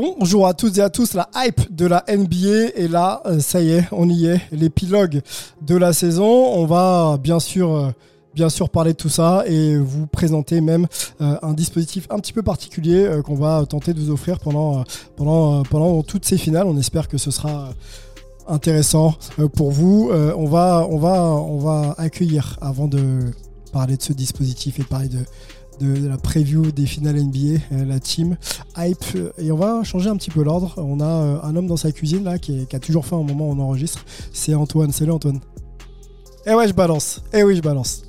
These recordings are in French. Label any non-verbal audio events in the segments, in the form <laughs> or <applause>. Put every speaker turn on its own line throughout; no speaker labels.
Bonjour à toutes et à tous, la hype de la NBA est là, euh, ça y est, on y est, l'épilogue de la saison. On va bien sûr, euh, bien sûr parler de tout ça et vous présenter même euh, un dispositif un petit peu particulier qu'on va tenter de vous offrir pendant, toutes ces finales. On espère que ce sera intéressant pour vous. On, va, on, va, on va accueillir avant de parler de ce dispositif et parler de, de, de la preview des finales NBA, euh, la team hype. euh, Et on va changer un petit peu l'ordre. On a euh, un homme dans sa cuisine là qui, est- qui a toujours faim au moment où on enregistre. C'est Antoine. Salut Antoine. Eh ouais, je balance. Eh oui, je balance.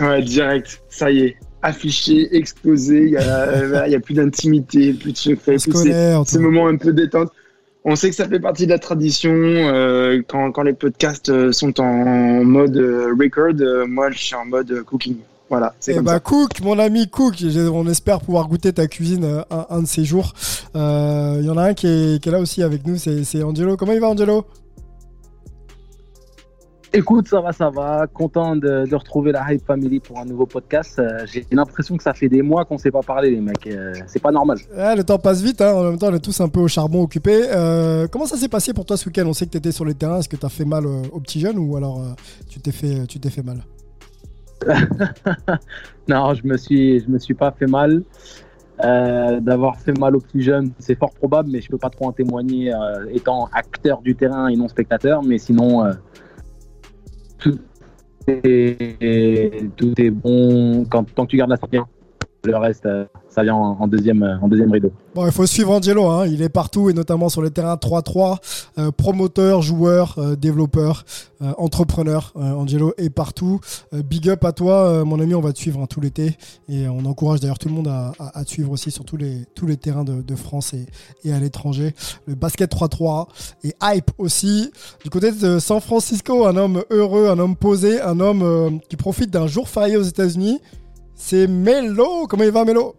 Ouais, direct, ça y est, affiché, exposé, il y a, il y a plus d'intimité, plus de secret, ces, moments un peu détente. On sait que ça fait partie de la tradition euh, quand, quand les podcasts euh, sont en mode euh, record. euh, moi, je suis en mode euh, cooking. Voilà, c'est
Eh
comme
bah
ça.
Cook, mon ami Cook, j'ai- on espère pouvoir goûter ta cuisine euh, un, un de ces jours. Euh, Il y en a un qui est, qui est là aussi avec nous, c'est c'est Angelo. Comment il va Angelo?
Écoute, ça va, ça va. Content de, de retrouver la Hype Family pour un nouveau podcast. Euh, J'ai l'impression que ça fait des mois qu'on ne s'est pas parlé, les mecs. Euh, c'est pas normal.
Ah, Le temps passe vite, hein. en même temps on est tous un peu au charbon occupés. Euh, comment ça s'est passé pour toi ce week-end? On sait que tu étais sur les terrains, est-ce que tu as fait mal euh, aux petits jeunes ou alors euh, tu t'es fait, tu t'es fait mal? <laughs>
Non, je me suis, je me suis pas fait mal. Euh, D'avoir fait mal aux plus jeunes, c'est fort probable, mais je peux pas trop en témoigner euh, étant acteur du terrain et non spectateur. Mais sinon, euh, tout, est, bon. Quand, tant que tu gardes la santé, le reste, ça vient en, en deuxième, euh, en deuxième rideau.
Bon, il faut suivre Angelo, hein. il est partout et notamment sur les terrains 3-3, euh, promoteur, joueur, euh, développeur, entrepreneur. Angelo est partout. Big up à toi, mon ami, on va te suivre hein, tout l'été et on encourage d'ailleurs tout le monde à, te suivre aussi sur tous les, terrains de, France et, et à l'étranger. Le basket 3-3 et hype aussi. Du côté de San Francisco, un homme heureux, un homme posé, un homme qui profite d'un jour férié aux États-Unis. C'est Melo. Comment il va, Melo?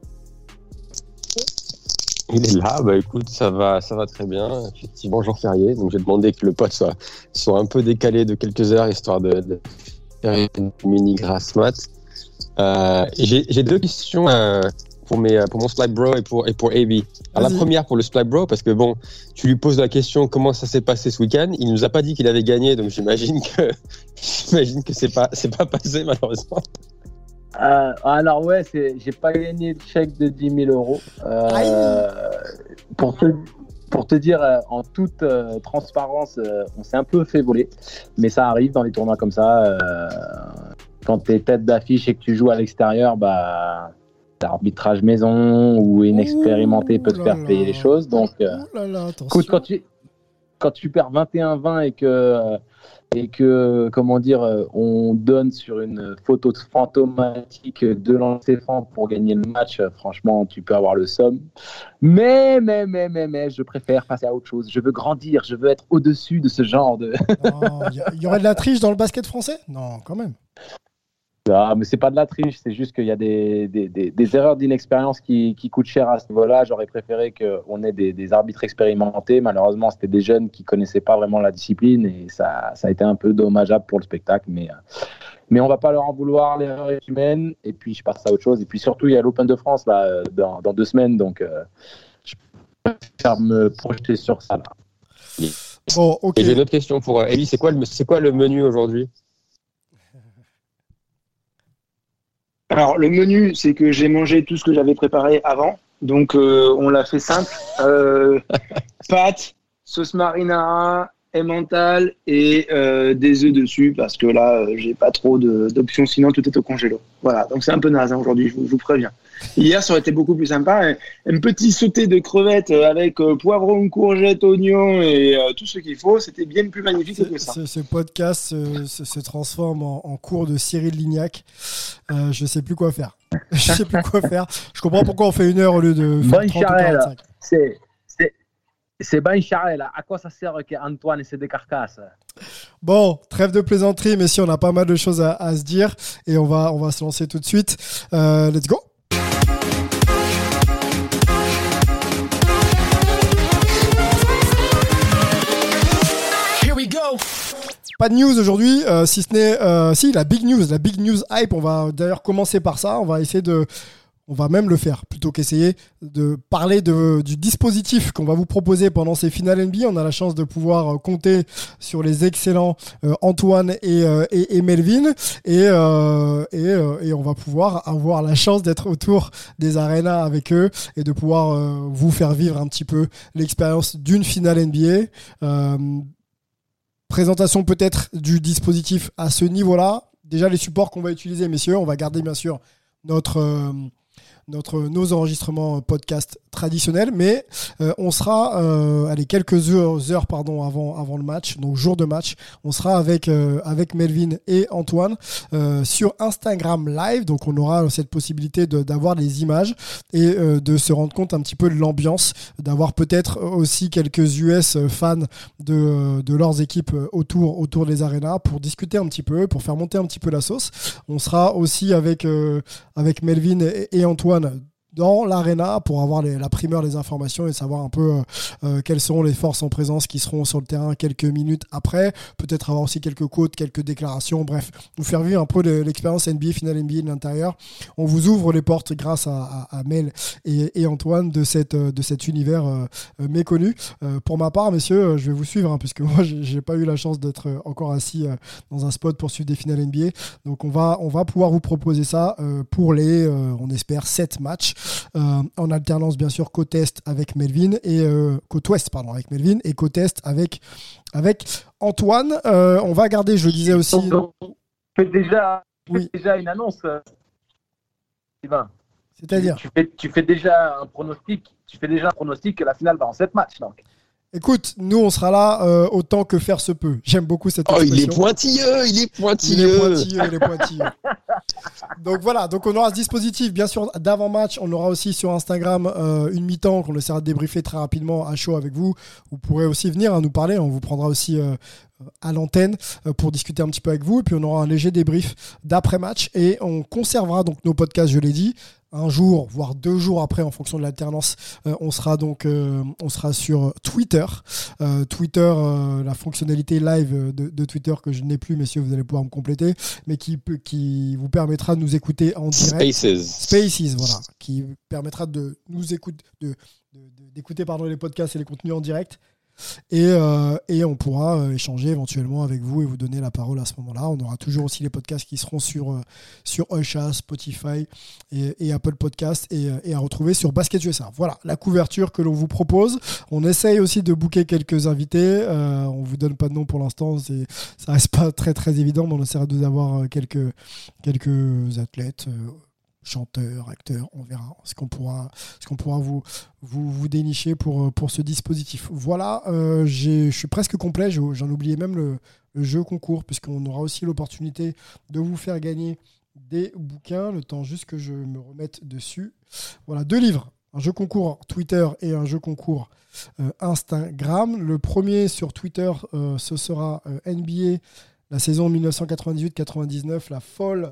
Il est là, bah écoute, ça va, ça va très bien. Effectivement, jour férié, donc j'ai demandé que le pote soit, soit un peu décalé de quelques heures histoire de, de faire une mini grasse mat. Euh, j'ai deux questions euh, pour mes, pour mon slide bro et pour et pour AB. Alors, la première pour le slide bro parce que bon, tu lui poses la question comment ça s'est passé ce week-end? Il nous a pas dit qu'il avait gagné, donc j'imagine que <laughs> j'imagine que c'est pas c'est pas passé malheureusement.
Euh, alors ouais, c'est, j'ai pas gagné le chèque de 10 000 euros. Euh, pour te, pour te dire euh, en toute euh, transparence, on s'est un peu fait voler, mais ça arrive dans les tournois comme ça. quand t'es tête d'affiche et que tu joues à l'extérieur, bah l'arbitrage maison ou inexpérimenté peut te faire
là
payer
là.
les choses. Donc,
là.
Écoute, quand tu, quand tu perds 21-20 et que, et que, comment dire, euh, on donne sur une photo fantomatique de lancer franc pour gagner le match, euh, franchement, tu peux avoir le somme. Mais, mais, mais, mais, mais, je préfère passer à autre chose. Je veux grandir, je veux être au-dessus de ce genre de.
Il <laughs> y, a- il y aurait de la triche dans le basket français? Non, quand même.
Ah, mais c'est pas de la triche, c'est juste qu'il y a des, des, des- des erreurs d'inexpérience qui, qui coûtent cher à ce niveau-là. J'aurais préféré qu'on ait des, des arbitres expérimentés. Malheureusement, c'était des jeunes qui connaissaient pas vraiment la discipline et ça, ça a été un peu dommageable pour le spectacle. Mais, euh, mais on va pas leur en vouloir, l'erreur est humaine. Et puis, je passe à autre chose. Et puis surtout, il y a l'Open de France là, euh, dans, dans deux semaines. Donc, euh, je préfère me projeter sur ça. Là.
Bon, ok.
Et j'ai une autre question pour euh, Ellie, c'est quoi le c'est quoi le menu aujourd'hui?
Alors, le menu, c'est que j'ai mangé tout ce que j'avais préparé avant. Donc, euh, on l'a fait simple. Euh, <laughs> pâtes, sauce marinara, mental et euh, des œufs dessus parce que là, euh, j'ai pas trop d'options, sinon tout est au congélo. Voilà, donc c'est un peu naze hein, aujourd'hui, je, vous préviens. Hier, ça aurait été beaucoup plus sympa. Un, petit sauté de crevettes avec poivron, courgette, oignon et tout ce qu'il faut, c'était bien plus magnifique que ça.
Ce, podcast se, transforme en, cours de Cyril Lignac. je sais plus quoi faire. <laughs> je sais plus quoi faire. Je comprends pourquoi on fait une heure au lieu de faire 30 ou 45.
C'est c'est Ben Charel. À quoi ça sert qu'Antoine c'est des carcasses?
Bon, trêve de plaisanterie, mais si on a pas mal de choses à, se dire et on va, on va se lancer tout de suite. Euh, let's go. Pas de news aujourd'hui, euh, si ce n'est euh, si la big news, la big news hype. On va d'ailleurs commencer par ça. On va essayer de on va même le faire plutôt qu'essayer de parler du dispositif qu'on va vous proposer pendant ces finales NBA. On a la chance de pouvoir euh, compter sur les excellents Antoine et, euh, Melvin et, et, on va pouvoir avoir la chance d'être autour des arénas avec eux et de pouvoir vous faire vivre un petit peu l'expérience d'une finale NBA. Présentation peut-être du dispositif à ce niveau-là. Déjà les supports qu'on va utiliser, messieurs, on va garder bien sûr notre, nos enregistrements podcast traditionnels, mais euh, on sera, euh, allez, quelques heures, heures pardon, avant, avant le match, donc jour de match, on sera avec, euh, avec Melvin et Antoine euh, sur Instagram Live, donc on aura cette possibilité d'avoir les images et de se rendre compte un petit peu de l'ambiance, d'avoir peut-être aussi quelques US fans de, de leurs équipes autour, autour des arénas pour discuter un petit peu, pour faire monter un petit peu la sauce. On sera aussi avec, avec Melvin et Antoine dans l'arena pour avoir la primeur des informations et savoir un peu euh, euh, quelles sont les forces en présence qui seront sur le terrain quelques minutes après. Peut-être avoir aussi quelques côtes, quelques déclarations. Bref, vous faire vivre un peu l'expérience NBA, finale NBA de l'intérieur. On vous ouvre les portes grâce à, Mel et, Antoine de, de cet univers euh, méconnu. pour ma part, messieurs, je vais vous suivre hein, puisque <laughs> moi, j'ai pas eu la chance d'être encore assis dans un spot pour suivre des finales NBA. Donc, on va, on va pouvoir vous proposer ça pour les, on espère, 7 matchs. Euh, en alternance bien sûr côte est avec Melvin et euh, côte ouest pardon avec Melvin et côte est avec avec Antoine. Euh, on va garder, je le disais aussi.
Tu fais déjà, déjà une annonce,
C'est-à-dire
tu, fais, tu fais déjà un pronostic. Tu fais déjà un pronostic que la finale va en 7 matchs donc.
Écoute, nous on sera là euh, autant que faire se peut. J'aime beaucoup cette
expression. Oh, il est pointilleux, il est pointilleux.
Il est pointilleux, il est pointilleux. <laughs> donc voilà, donc on aura ce dispositif, bien sûr, d'avant-match. On aura aussi sur Instagram euh, une mi-temps qu'on essaiera de débriefer très rapidement à chaud avec vous. Vous pourrez aussi venir hein, nous parler. On vous prendra aussi euh, à l'antenne pour discuter un petit peu avec vous. Et puis on aura un léger débrief d'après-match. Et on conservera donc nos podcasts, je l'ai dit, un jour, voire deux jours après, en fonction de l'alternance, euh, on sera donc euh, on sera sur Twitter. Euh, Twitter, la fonctionnalité live de, Twitter que je n'ai plus, messieurs, vous allez pouvoir me compléter, mais qui, qui vous permettra de nous écouter en direct.
Spaces.
Spaces, voilà, qui permettra de nous écouter, de, d'écouter pardon les podcasts et les contenus en direct et, euh, et on pourra euh, échanger éventuellement avec vous et vous donner la parole à ce moment-là. On aura toujours aussi les podcasts qui seront sur, euh, sur Spotify et, Apple Podcasts et, à retrouver sur Basket USA. Voilà la couverture que l'on vous propose. On essaye aussi de booker quelques invités. on vous donne pas de nom pour l'instant. Ça reste pas très très évident, mais on essaiera d'avoir quelques, quelques athlètes chanteur, acteur, on verra ce qu'on pourra, vous, dénicher pour, euh, pour ce dispositif. Voilà, euh, je suis presque complet, j'en oubliais même le, jeu concours, puisqu'on aura aussi l'opportunité de vous faire gagner des bouquins, le temps juste que je me remette dessus. Voilà, deux livres, un jeu concours Twitter et un jeu concours euh, Instagram. Le premier sur Twitter, ce sera NBA, la saison 1998-99, la folle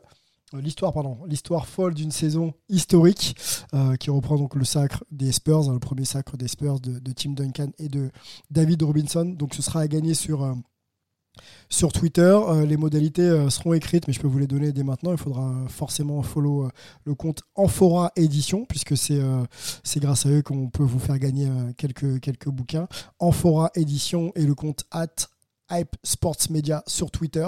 l'histoire pardon l'histoire folle d'une saison historique euh, qui reprend donc le sacre des Spurs hein, le premier sacre des Spurs de, Tim Duncan et de David Robinson donc ce sera à gagner sur euh, sur Twitter, les modalités seront écrites, mais je peux vous les donner dès maintenant. Il faudra forcément follow le compte Amphora Édition, puisque c'est c'est grâce à eux qu'on peut vous faire gagner quelques, quelques bouquins. Amphora Édition et le compte at Hype Sports Media sur Twitter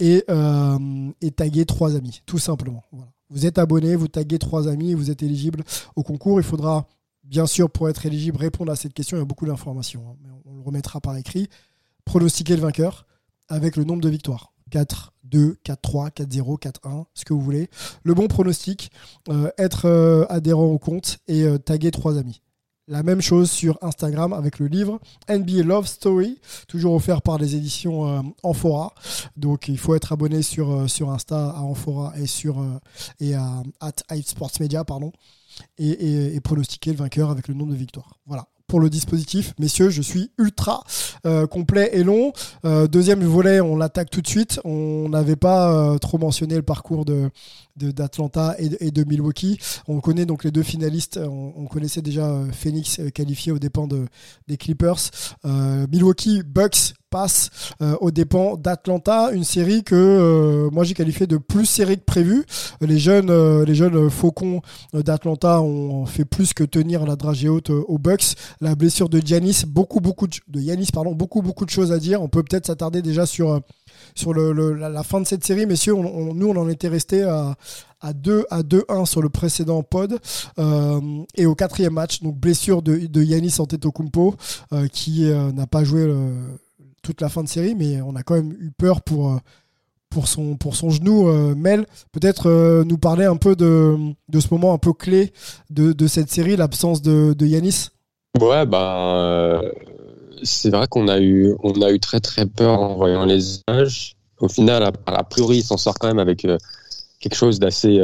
et, euh, taguer trois amis, tout simplement. Vous êtes abonné, vous taguez trois amis vous êtes éligible au concours. Il faudra, bien sûr, pour être éligible, répondre à cette question. Il y a beaucoup d'informations, hein, mais on, le remettra par écrit. pronostiquer le vainqueur avec le nombre de victoires. 4, 2, 4, 3, 4, 0, 4, 1, ce que vous voulez. Le bon pronostic, euh, être euh, adhérent au compte et taguer trois amis. La même chose sur Instagram avec le livre NBA Love Story, toujours offert par les éditions Amphora. Donc il faut être abonné sur, sur Insta à Amphora et, sur, et à at Sports Media, pardon, et, et pronostiquer le vainqueur avec le nombre de victoires. Voilà, pour le dispositif. Messieurs, je suis ultra euh, complet et long. Euh, deuxième volet, on l'attaque tout de suite. On n'avait pas euh, trop mentionné le parcours d'Atlanta et, de Milwaukee. On connaît donc les deux finalistes. On, connaissait déjà Phoenix qualifié aux dépens de, des Clippers. Milwaukee Bucks passe euh, aux dépens d'Atlanta, une série que euh, moi j'ai qualifié de plus série que prévu. Les jeunes, euh, les jeunes faucons d'Atlanta ont fait plus que tenir la dragée haute aux Bucks. La blessure de Giannis, beaucoup beaucoup de, de pardon, beaucoup beaucoup de choses à dire. On peut peut-être s'attarder déjà sur sur le, la, fin de cette série, messieurs. nous on en était resté à, à 2 à 2-1 sur le précédent pod et au quatrième match donc blessure de, de Yanis Antetokounmpo qui n'a pas joué toute la fin de série, mais on a quand même eu peur pour, euh, pour, son, pour son genou. Euh, Mel, peut-être euh, nous parler un peu de, de, ce moment un peu clé de, de cette série, l'absence de, de Yanis
Ouais, ben, c'est vrai qu'on a, eu, a eu très très peur en voyant les images. Au final, a, priori, il s'en sort quand même avec quelque chose d'assez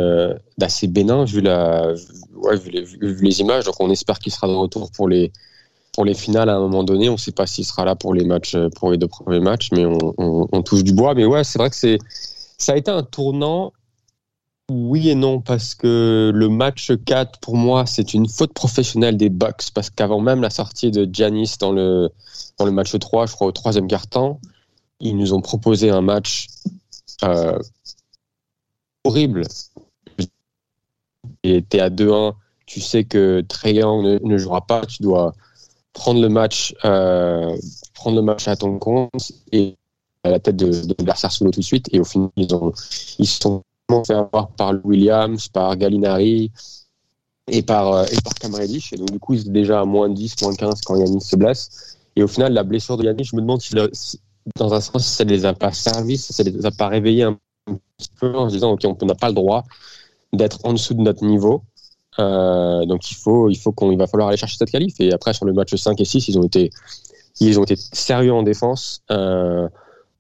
d'assez bénin vu, la, ouais, vu, les, vu les images. Donc on espère qu'il sera de retour pour les, pour les finales à un moment donné. On ne sait pas s'il sera là pour les matchs, pour les deux premiers matchs, mais on, touche du bois. Mais ouais, c'est vrai que c'est, ça a été un tournant. Oui et non, parce que le match 4, pour moi, c'est une faute professionnelle des Bucks, parce qu'avant même la sortie de Giannis dans le, dans le match 3, je crois au troisième quart-temps, ils nous ont proposé un match euh, horrible. Et tu es à 2-1, tu sais que ne, ne jouera pas, tu dois prendre le match, euh, prendre le match à ton compte et à la tête de, de l'adversaire solo tout de suite. Et au final, ils ont, ils sont fait avoir par Williams, par Gallinari et par, euh, et par Cam Et donc, du coup, ils sont déjà à moins 10, moins 15 quand Yannis se blesse. Et au final, la blessure de Yannis, je me demande si, dans un sens, ça ne les a pas servis, ça ne les a pas réveillés un petit peu en se disant, OK, on n'a pas le droit d'être en dessous de notre niveau. Euh, donc il faut, il faut qu'on, il va falloir aller chercher cette qualif. Et après sur le match 5 et 6, ils ont été, ils ont été sérieux en défense. Euh,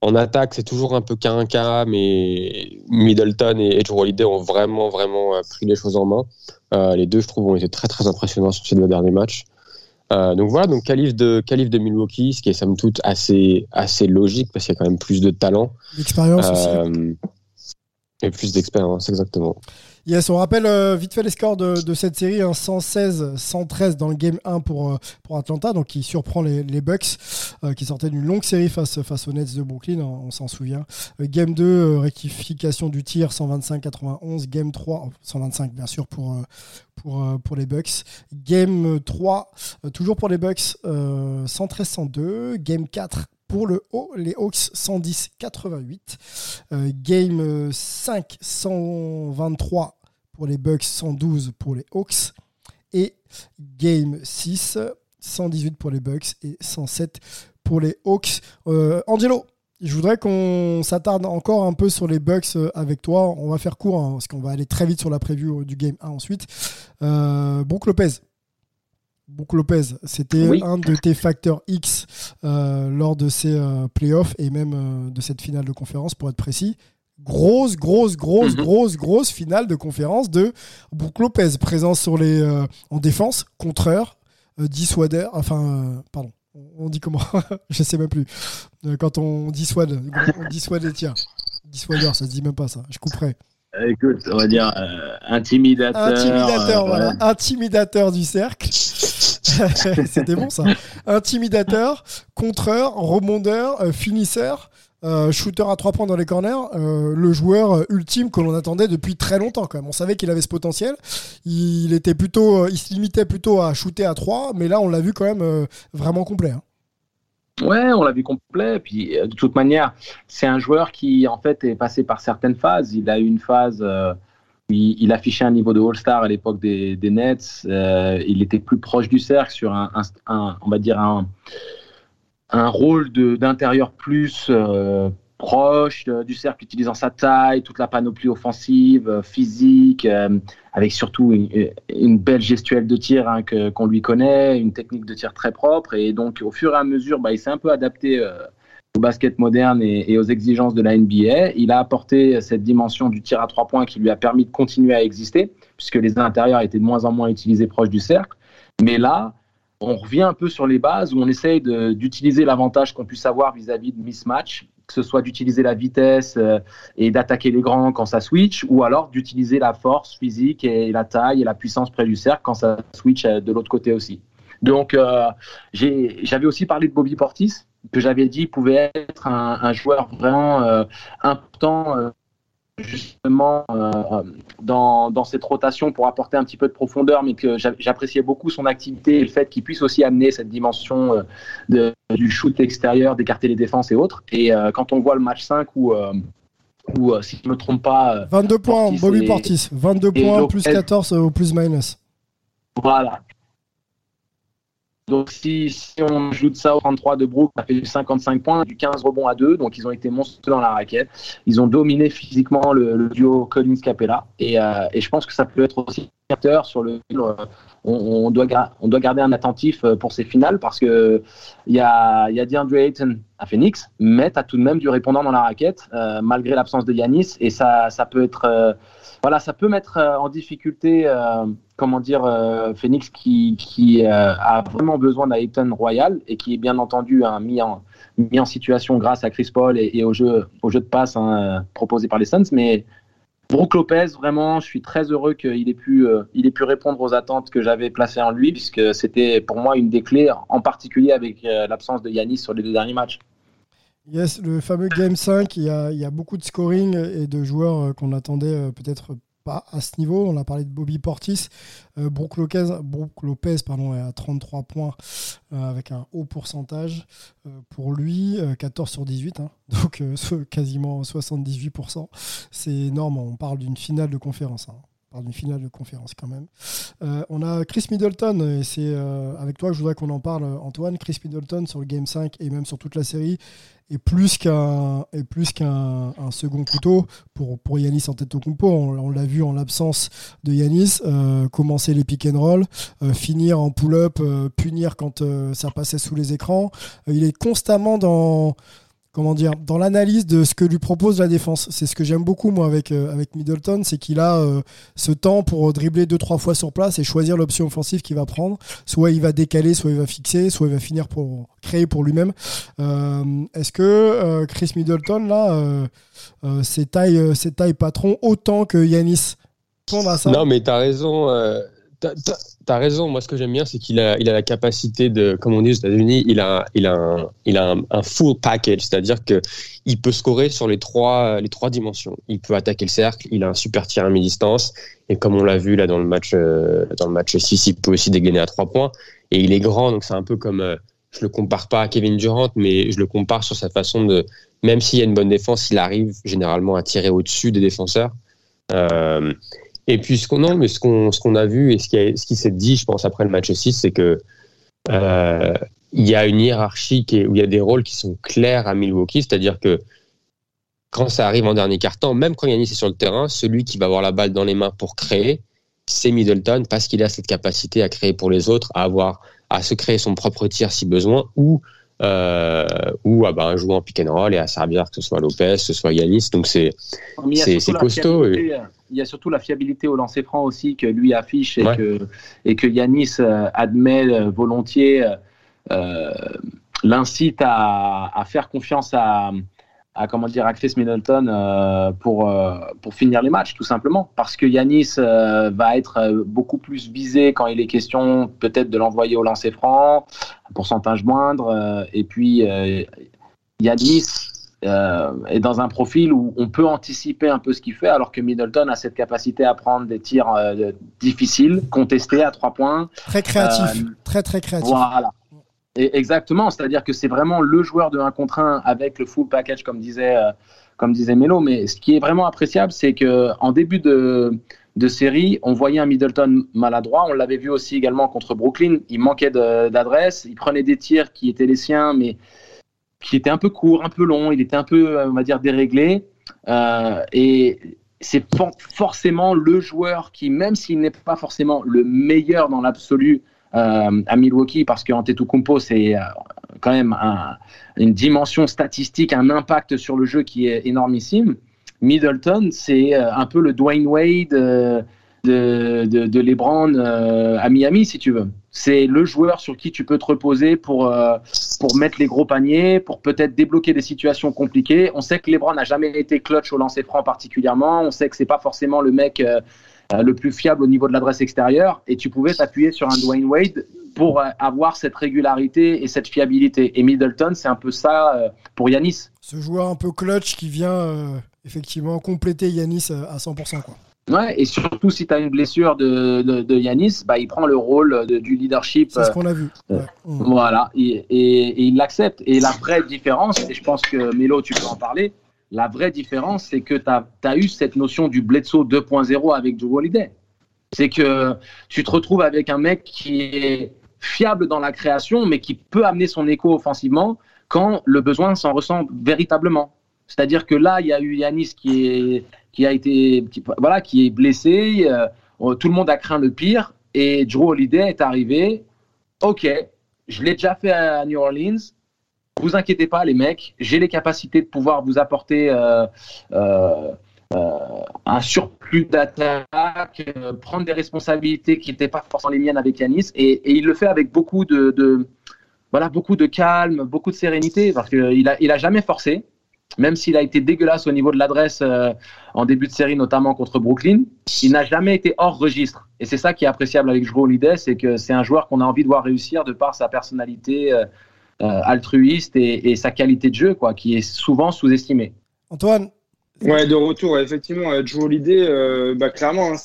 en attaque, c'est toujours un peu qu'un cas, mais Middleton et Edge Holiday ont vraiment, vraiment euh, pris les choses en main. les deux, je trouve, ont été très, très impressionnants sur ces deux derniers matchs. donc voilà, donc qualif de, qualif de Milwaukee, ce qui est somme toute assez, assez logique parce qu'il y a quand même plus de talent.
L'expérience aussi.
Et plus d'expérience, exactement.
Yes, on rappelle euh, vite fait les scores de, cette série 116-113 hein, dans le game 1 pour, euh, pour Atlanta, donc qui surprend les, Bucks euh, qui sortaient d'une longue série face, face aux Nets de Brooklyn, on, s'en souvient. game 2, rectification du tir 125-91. Game 3, 125 bien sûr pour, pour, pour les Bucks. Game 3, toujours pour les Bucks, 113-102. Game 4, pour le haut, les Hawks 110-88. Euh, game 5, 123 pour les Bucks, 112 pour les Hawks. Et game 6, 118 pour les Bucks et 107 pour les Hawks. Euh, Angelo, je voudrais qu'on s'attarde encore un peu sur les Bucks euh, avec toi. On va faire court hein, parce qu'on va aller très vite sur la preview du game 1 ensuite. Euh, Brook Lopez, Brook Lopez, c'était un de tes facteurs X euh, lors de ces euh, playoffs et même euh, de cette finale de conférence, pour être précis. Grosse, grosse, grosse, mhm. grosse, grosse finale de conférence de Brook Lopez, présent sur les, en défense, contreur, dissuader, enfin, pardon, on dit comment <laughs> Je sais même plus. quand on dissuade, on dissuade les tirs. Dissuader, ça se dit même pas ça, je couperai.
Écoute, on va dire intimidateur.
Intimidateur, voilà. Intimidateur du cercle. <laughs> C'était bon ça. Intimidateur, contreur, rebondeur, euh, finisseur. Euh, shooter à trois points dans les corners, euh, le joueur ultime que l'on attendait depuis très longtemps quand même. On savait qu'il avait ce potentiel. Il était plutôt, il se limitait plutôt à shooter à trois, mais là on l'a vu quand même vraiment complet. Hein.
Ouais, on l'a vu complet. Puis de toute manière, c'est un joueur qui en fait est passé par certaines phases. Il a eu une phase il, affichait un niveau de All-Star à l'époque des, Nets. Euh, il était plus proche du cercle sur un, on va dire un, un rôle d'intérieur plus proche du cercle, utilisant sa taille, toute la panoplie offensive, physique, avec surtout une, belle gestuelle de tir hein, qu'on lui connaît, une technique de tir très propre. Et donc, au fur et à mesure, bah, il s'est un peu adapté au basket moderne et, aux exigences de la NBA. Il a apporté cette dimension du tir à trois points qui lui a permis de continuer à exister, puisque les intérieurs étaient de moins en moins utilisés proches du cercle. Mais là, on revient un peu sur les bases où on essaye d'utiliser l'avantage qu'on puisse avoir vis-à-vis de mismatch, que ce soit d'utiliser la vitesse euh, et d'attaquer les grands quand ça switch, ou alors d'utiliser la force physique et la taille et la puissance près du cercle quand ça switch euh, de l'autre côté aussi. Donc, euh, j'avais aussi parlé de Bobby Portis, que j'avais dit pouvait être un, joueur vraiment euh, important euh, justement euh, dans, dans, cette rotation pour apporter un petit peu de profondeur, mais que j'appréciais beaucoup son activité et le fait qu'il puisse aussi amener cette dimension de, du shoot extérieur, d'écarter les défenses et autres. Et quand on voit le match 5 où, où si je ne me trompe pas...
22 points, Bobby Portis, 22 points, plus 14 au plus minus.
Voilà, donc si, si, on ajoute ça au 33 de Brook, ça fait du 55 points, du 15 rebonds à 2, donc ils ont été monstrueux dans la raquette. Ils ont dominé physiquement le, duo Collins-Capella, et, euh, et, je pense que ça peut être aussi sur le euh, on, doit on doit garder un attentif euh, pour ces finales parce que il y a, y a Ayton à Phoenix, mais tu as tout de même du répondant dans la raquette malgré l'absence de Yanis, et ça, ça peut être voilà, ça peut mettre en difficulté comment dire, euh, Phoenix qui, qui euh, a vraiment besoin d'Ayton Royal et qui est bien entendu hein, mis, en, mis en situation grâce à Chris Paul et, au, jeu, au jeu de passe hein, proposé par les Suns. Mais Brook Lopez, vraiment, je suis très heureux qu'il ait, pu, euh, il ait pu répondre aux attentes que j'avais placées en lui, puisque c'était pour moi une des clés, en particulier avec l'absence de Yanis sur les deux derniers matchs.
Yes, le fameux Game 5, il y a, il y a beaucoup de scoring et de joueurs qu'on attendait peut-être pas à ce niveau. On a parlé de Bobby Portis. Euh, Brook, Lopez, Lopez pardon, est à 33 points euh, avec un haut pourcentage. Euh, pour lui, 14 sur 18, hein. <laughs> donc quasiment 78%. C'est énorme. On parle d'une finale de conférence. Hein. D'une finale de conférence quand même. on a Chris Middleton, et c'est avec toi que je voudrais qu'on en parle, Antoine. Chris Middleton sur le Game 5 et même sur toute la série est plus qu'un plus qu'un second couteau pour pour Yanis Antetokounmpo. On, on l'a vu en l'absence de Yanis euh, commencer les pick and roll, euh, finir en pull-up, euh, punir quand ça passait sous les écrans. il est constamment dans comment dire, dans l'analyse de ce que lui propose la défense. C'est ce que j'aime beaucoup moi avec euh, avec Middleton, c'est qu'il a euh, ce temps pour dribbler deux trois fois sur place et choisir l'option offensive qu'il va prendre. Soit il va décaler, soit il va fixer, soit il va finir pour créer pour lui-même. Euh, est-ce que Chris Middleton là, c'est taille taille patron autant que Yanis
Non mais t'as raison. T'as raison. Moi, ce que j'aime bien, c'est qu'il a, il a la capacité de, comme on dit aux États-Unis, il a, il a, un, il a un, full package, c'est-à-dire que il peut scorer sur les trois, les trois dimensions. Il peut attaquer le cercle, il a un super tir à mi-distance, et comme on l'a vu là dans le match, euh, dans le match 6, il peut aussi dégainer à trois points. Et il est grand, donc c'est un peu comme, euh, je le compare pas à Kevin Durant, mais je le compare sur sa façon de, même s'il y a une bonne défense, il arrive généralement à tirer au-dessus des défenseurs. Euh, et puis ce qu'on mais ce qu'on ce qu'on a vu et ce qui ce qui s'est dit, je pense après le match 6, c'est que euh, il y a une hiérarchie qui où il y a des rôles qui sont clairs à Milwaukee, c'est-à-dire que quand ça arrive en dernier quart-temps, même quand Yannis est sur le terrain, celui qui va avoir la balle dans les mains pour créer, c'est Middleton parce qu'il a cette capacité à créer pour les autres, à avoir à se créer son propre tir si besoin ou euh, ou à bah, jouer en pick and roll et à servir que ce soit Lopez, que ce soit Yanis. Donc c'est c'est costaud.
Il y a surtout la fiabilité au lancer franc aussi que lui affiche et que et que Yanis euh, admet euh, volontiers, l'incite à, à, faire confiance à à comment dire à Chris Middleton euh, pour euh, pour finir les matchs tout simplement. Parce que Yanis euh, va être beaucoup plus visé quand il est question peut-être de l'envoyer au lancer franc un pourcentage moindre et puis Yanis est dans un profil où on peut anticiper un peu ce qu'il fait alors que Middleton a cette capacité à prendre des tirs difficiles contestés à trois points
très créatif très très créatif
voilà exactement, c'est-à-dire que c'est vraiment le joueur de 1 contre 1 avec le full package, comme disait, euh, comme disait Melo. Mais ce qui est vraiment appréciable, c'est que en début de, de série, on voyait un Middleton maladroit. On l'avait vu aussi également contre Brooklyn. Il manquait d'adresse. Il prenait des tirs qui étaient les siens, mais qui étaient un peu courts, un peu longs. Il était un peu, on va dire, déréglé. Euh, et c'est forcément le joueur qui, même s'il n'est pas forcément le meilleur dans l'absolu euh, à Milwaukee, parce qu'Antetokounmpo, c'est euh, quand même une dimension statistique, un impact sur le jeu qui est énormissime. Middleton, c'est euh, un peu le Dwayne Wade euh, de, LeBron euh, à Miami, si tu veux. C'est le joueur sur qui tu peux te reposer pour, pour mettre les gros paniers, pour peut-être débloquer des situations compliquées. On sait que LeBron n'a jamais été clutch au lancer franc particulièrement. On sait que c'est pas forcément le mec le plus fiable au niveau de l'adresse extérieure. Et tu pouvais t'appuyer sur un Dwayne Wade pour avoir cette régularité et cette fiabilité. Et Middleton, c'est un peu ça pour Yanis.
Ce joueur un peu clutch qui vient effectivement compléter Yanis euh, à 100%. Quoi.
Ouais, et surtout si tu as une blessure de, de, Yanis, bah, il prend le rôle du leadership.
C'est ce qu'on a vu.
Euh, voilà, et, et, il l'accepte. Et la vraie différence, et je pense que Mélo, tu peux en parler, la vraie différence, c'est que tu as, as, eu cette notion du Bledsoe 2.0 avec Drew Holiday. C'est que tu te retrouves avec un mec qui est fiable dans la création, mais qui peut amener son écho offensivement quand le besoin s'en ressent véritablement. C'est-à-dire que là, il y a eu Yanis qui, est, qui a été, voilà, qui est blessé. Euh, tout le monde a craint le pire. Et Drew Holiday est arrivé. Ok, je l'ai déjà fait à New Orleans. Vous inquiétez pas, les mecs. J'ai les capacités de pouvoir vous apporter euh, euh, un surplus d'attaque, prendre des responsabilités qui n'étaient pas forcément les miennes avec Yanis. Et, il le fait avec beaucoup de, de, voilà, beaucoup de calme, beaucoup de sérénité, parce qu'il a, il a jamais forcé même s'il a été dégueulasse au niveau de l'adresse euh, en début de série, notamment contre Brooklyn, il n'a jamais été hors registre. Et c'est ça qui est appréciable avec Drew Holiday, c'est que c'est un joueur qu'on a envie de voir réussir de par sa personnalité euh, euh, altruiste et, sa qualité de jeu, quoi, qui est souvent sous-estimée.
Antoine?
Ouais, de retour, effectivement, Drew Holiday, bah, clairement, hein,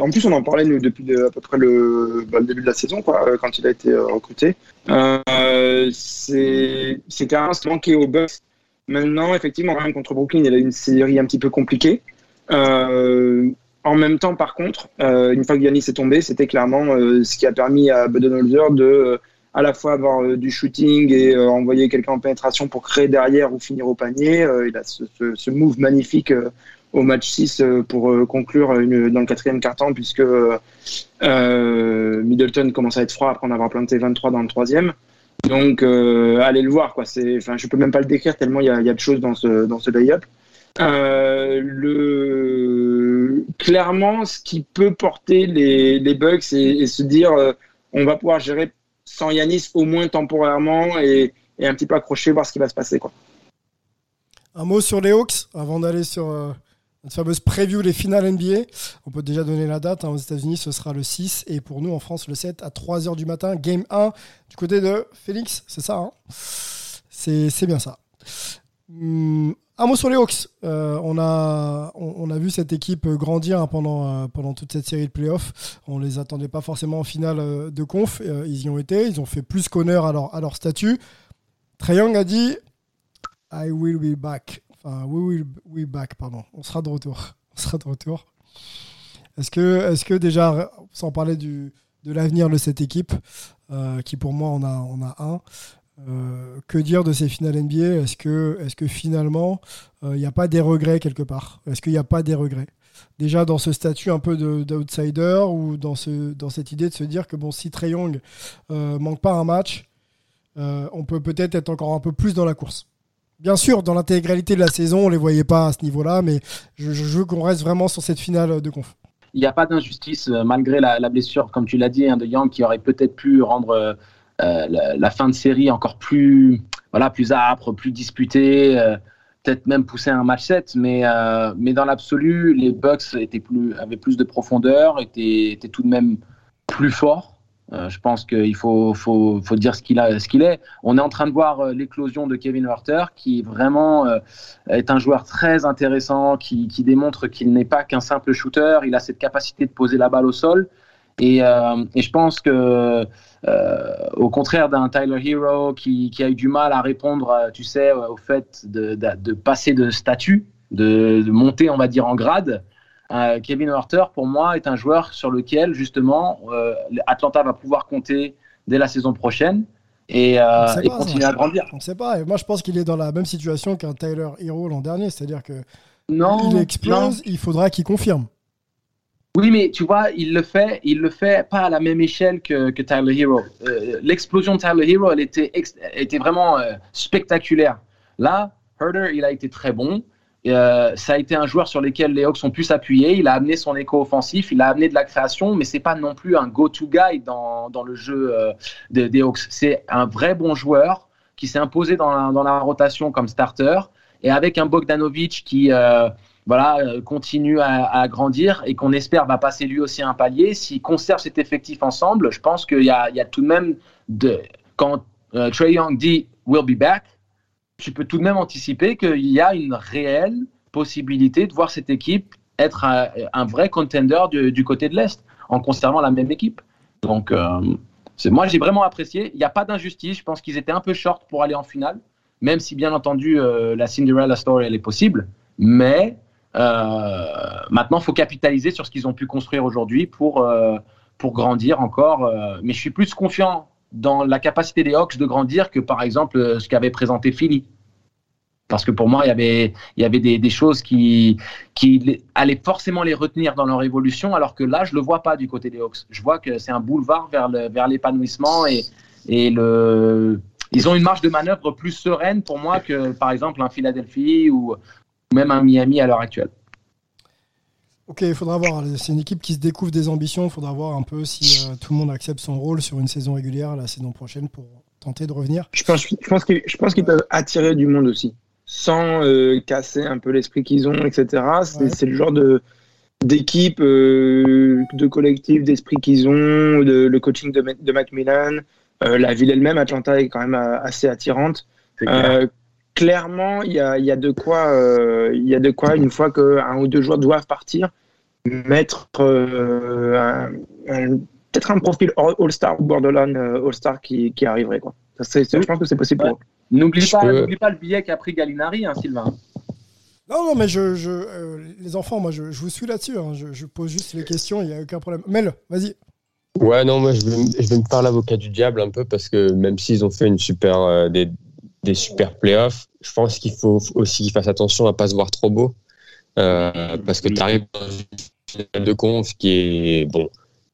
en plus on en parlait nous, depuis à peu près le, bah, le, début de la saison, quoi, quand il a été recruté. c'est un manqué au Bucks Maintenant, effectivement, même contre Brooklyn, il a une série un petit peu compliquée. Euh, en même temps, par contre, euh, une fois que Giannis est tombé, c'était clairement euh, ce qui a permis à Budenholzer de à la fois avoir du shooting et envoyer quelqu'un en pénétration pour créer derrière ou finir au panier. il a ce, move magnifique au match 6 pour conclure dans le quatrième quart-temps puisque Middleton commence à être froid après en avoir planté 23 dans le troisième. Donc, euh, allez le voir. Quoi. Enfin, je peux même pas le décrire tellement il y a, y a, de choses dans ce, dans ce lay-up. Euh, le... Clairement, ce qui peut porter les, les Bucks et, se dire euh, on va pouvoir gérer sans Yanis au moins temporairement et, et, un petit peu accrocher, voir ce qui va se passer. Quoi.
Un mot sur les Hawks avant d'aller sur euh, notre fameuse preview des finales NBA. On peut déjà donner la date. Hein. Aux États-Unis, ce sera le 6 et pour nous en France, le 7 à 3h du matin. Game 1 du côté de Félix, c'est ça hein? C'est, bien ça. Hum, un mot sur les Hawks. Euh, on, a, on, a vu cette équipe grandir hein, pendant, euh, pendant toute cette série de playoffs. On ne les attendait pas forcément en finale euh, de conf. ils y ont été. Ils ont fait plus qu'honneur à leur, à leur statut. Trey Young a dit I will be back. Enfin, we will back, pardon. On sera de retour. <laughs> On sera de retour. Est-ce que, déjà, sans parler de l'avenir de cette équipe, euh, qui pour moi on a, un, euh, que dire de ces finales NBA Est-ce que, finalement il euh, n'y a pas des regrets quelque part? Est-ce qu'il n'y a pas des regrets? Déjà dans ce statut un peu d'outsider ou dans cette idée de se dire que bon, si Trey Young manque pas un match, on peut peut-être être encore un peu plus dans la course. Bien sûr, dans l'intégralité de la saison, on les voyait pas à ce niveau-là, mais je, veux qu'on reste vraiment sur cette finale de conf.
Il n'y a pas d'injustice euh, malgré la, blessure, comme tu l'as dit, hein, de Young qui aurait peut-être pu rendre euh, euh, la, fin de série encore plus, voilà, plus âpre, plus disputée, peut-être même pousser un match 7. Mais, dans l'absolu, les Bucks avaient plus de profondeur, étaient tout de même plus forts. Euh, je pense qu'il faut, dire ce qu'il est. On est en train de voir euh, l'éclosion de Kevin Werther, qui vraiment euh, est un joueur très intéressant, qui, démontre qu'il n'est pas qu'un simple shooter. Il a cette capacité de poser la balle au sol. Et, je pense que, au contraire d'un Tyler Hero qui, a eu du mal à répondre, tu sais, au fait de passer de statut, de, de, monter, on va dire, en grade, euh, Kevin Horter, pour moi, est un joueur sur lequel, justement, euh, Atlanta va pouvoir compter dès la saison prochaine et, euh, et
pas,
continuer à grandir.
On ne sait pas. Et moi, je pense qu'il est dans la même situation qu'un Tyler Hero l'an dernier. C'est-à-dire que
Non,
il
non.
explose, il faudra qu'il confirme.
Oui, mais tu vois, il le fait, il le fait pas à la même échelle que, que Tyler Hero. Euh, L'explosion de Tyler Hero, elle était, était vraiment spectaculaire. Là, Herder, il a été très bon. Euh, ça a été un joueur sur lequel les Hawks ont pu s'appuyer. Il a amené son écho offensif, il a amené de la création, mais c'est pas non plus un go-to guy dans, dans le jeu euh, des, Hawks. C'est un vrai bon joueur qui s'est imposé dans la, dans la rotation comme starter et avec un Bogdanovic qui euh, voilà, continue à, grandir et qu'on espère va passer lui aussi un palier. S'ils conservent cet effectif ensemble, je pense qu'il y y a tout de même, de, quand Trey Young dit « we'll be back », tu peux tout de même anticiper qu'il y a une réelle possibilité de voir cette équipe être un, vrai contender du, côté de l'Est en conservant la même équipe. Donc, euh, moi, j'ai vraiment apprécié. Il n'y a pas d'injustice. Je pense qu'ils étaient un peu short pour aller en finale, même si, bien entendu, euh, la Cinderella Story, elle est possible. Mais euh, maintenant, il faut capitaliser sur ce qu'ils ont pu construire aujourd'hui pour, pour grandir encore. mais je suis plus confiant dans la capacité des Hawks de grandir que, par exemple, euh, ce qu'avait présenté Philly. Parce que pour moi, il y avait, il y avait des, des choses qui, qui allaient forcément les retenir dans leur évolution, alors que là, je le vois pas du côté des Hawks. Je vois que c'est un boulevard vers le- vers l'épanouissement et, et le, ils ont une marge de manœuvre plus sereine pour moi que, par exemple, un Philadelphie ou même un Miami à l'heure actuelle.
Ok, il faudra voir. C'est une équipe qui se découvre des ambitions. Il faudra voir un peu si euh, tout le monde accepte son rôle sur une saison régulière la saison prochaine pour tenter de revenir.
Je pense, je pense qu'ils je pense qu'ils peuvent attirer du monde aussi, sans euh, casser un peu l'esprit qu'ils ont, etc. C'est
Ouais.
c'est le genre de d'équipe, euh, de collectif, d'esprit qu'ils ont, de, le coaching de, de Macmillan. Euh, la ville elle-même, Atlanta, est quand même assez attirante. Euh, clairement, il y a, il y a de quoi, euh, il y a de quoi une fois qu'un ou deux joueurs doivent partir, mettre euh, un- un- peut-être un profil All- All-Star ou Borderline euh, All-Star qui, qui arriverait. Quoi. Ça, c'est- c'est- je pense que c'est possible pour eux.
N'oublie pas,
peux-
n'oublie pas le billet qu'a pris Gallinari, hein, Sylvain.
Non, non, mais je, je, euh, les enfants, moi, je, je vous suis là-dessus. hein. Je, je pose juste les questions. Il n'y a aucun problème. Mel, vas-y.
Ouais, non, moi je vais, me- je vais me faire l'avocat du diable un peu parce que même s'ils ont fait une super, euh, des, des super playoffs, je pense qu'il faut aussi qu'ils fassent attention à pas se voir trop beau. Euh, parce que tu arrives dans une finale de conf qui est, bon,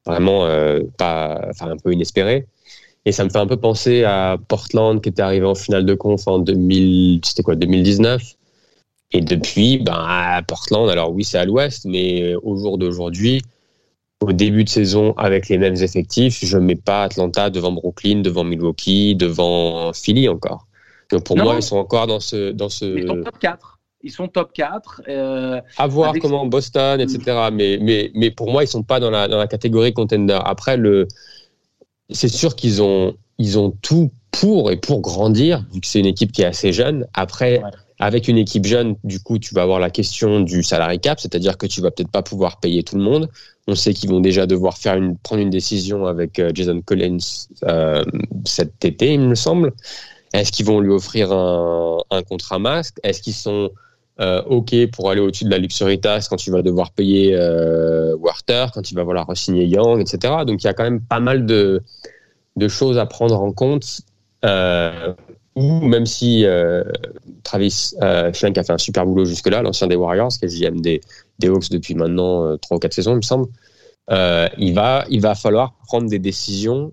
vraiment euh, pas, enfin, un peu inespérée. Et ça me fait un peu penser à Portland qui était arrivé en finale de conf en 2000, c'était quoi, 2019. Et depuis, ben, Portland, alors oui, c'est à l'ouest, mais au jour d'aujourd'hui, au début de saison avec les mêmes effectifs, je mets pas Atlanta devant Brooklyn, devant Milwaukee, devant Philly encore. Donc pour
Non.
moi, ils sont encore dans ce dans
Ils sont
ce
top 4. Ils sont top 4. euh,
à voir
Avec-
comment Boston, etc. Mais mais mais pour moi, ils sont pas dans la dans la catégorie contender. Après le, c'est sûr qu'ils ont ils ont tout pour et pour grandir vu que c'est une équipe qui est assez jeune. Après.
Ouais.
Avec une équipe jeune, du coup, tu vas avoir la question du salary cap, c'est-à-dire que tu vas peut-être pas pouvoir payer tout le monde. On sait qu'ils vont déjà devoir faire une, prendre une décision avec euh, Jason Collins euh, cet été, il me semble. Est-ce qu'ils vont lui offrir un, un contrat masque? Est-ce qu'ils sont euh, OK pour aller au-dessus de la luxury tax quand tu vas devoir payer euh, quand il va vouloir re-signer Young, etc. Donc il y a quand même pas mal de, de choses à prendre en compte. Euh, ou même si euh, Travis Schlenk a fait un super boulot jusque-là, l'ancien des Warriors, qui est GM des, des Hawks depuis maintenant euh, trois ou quatre saisons, il me semble, il, va, il va falloir prendre des décisions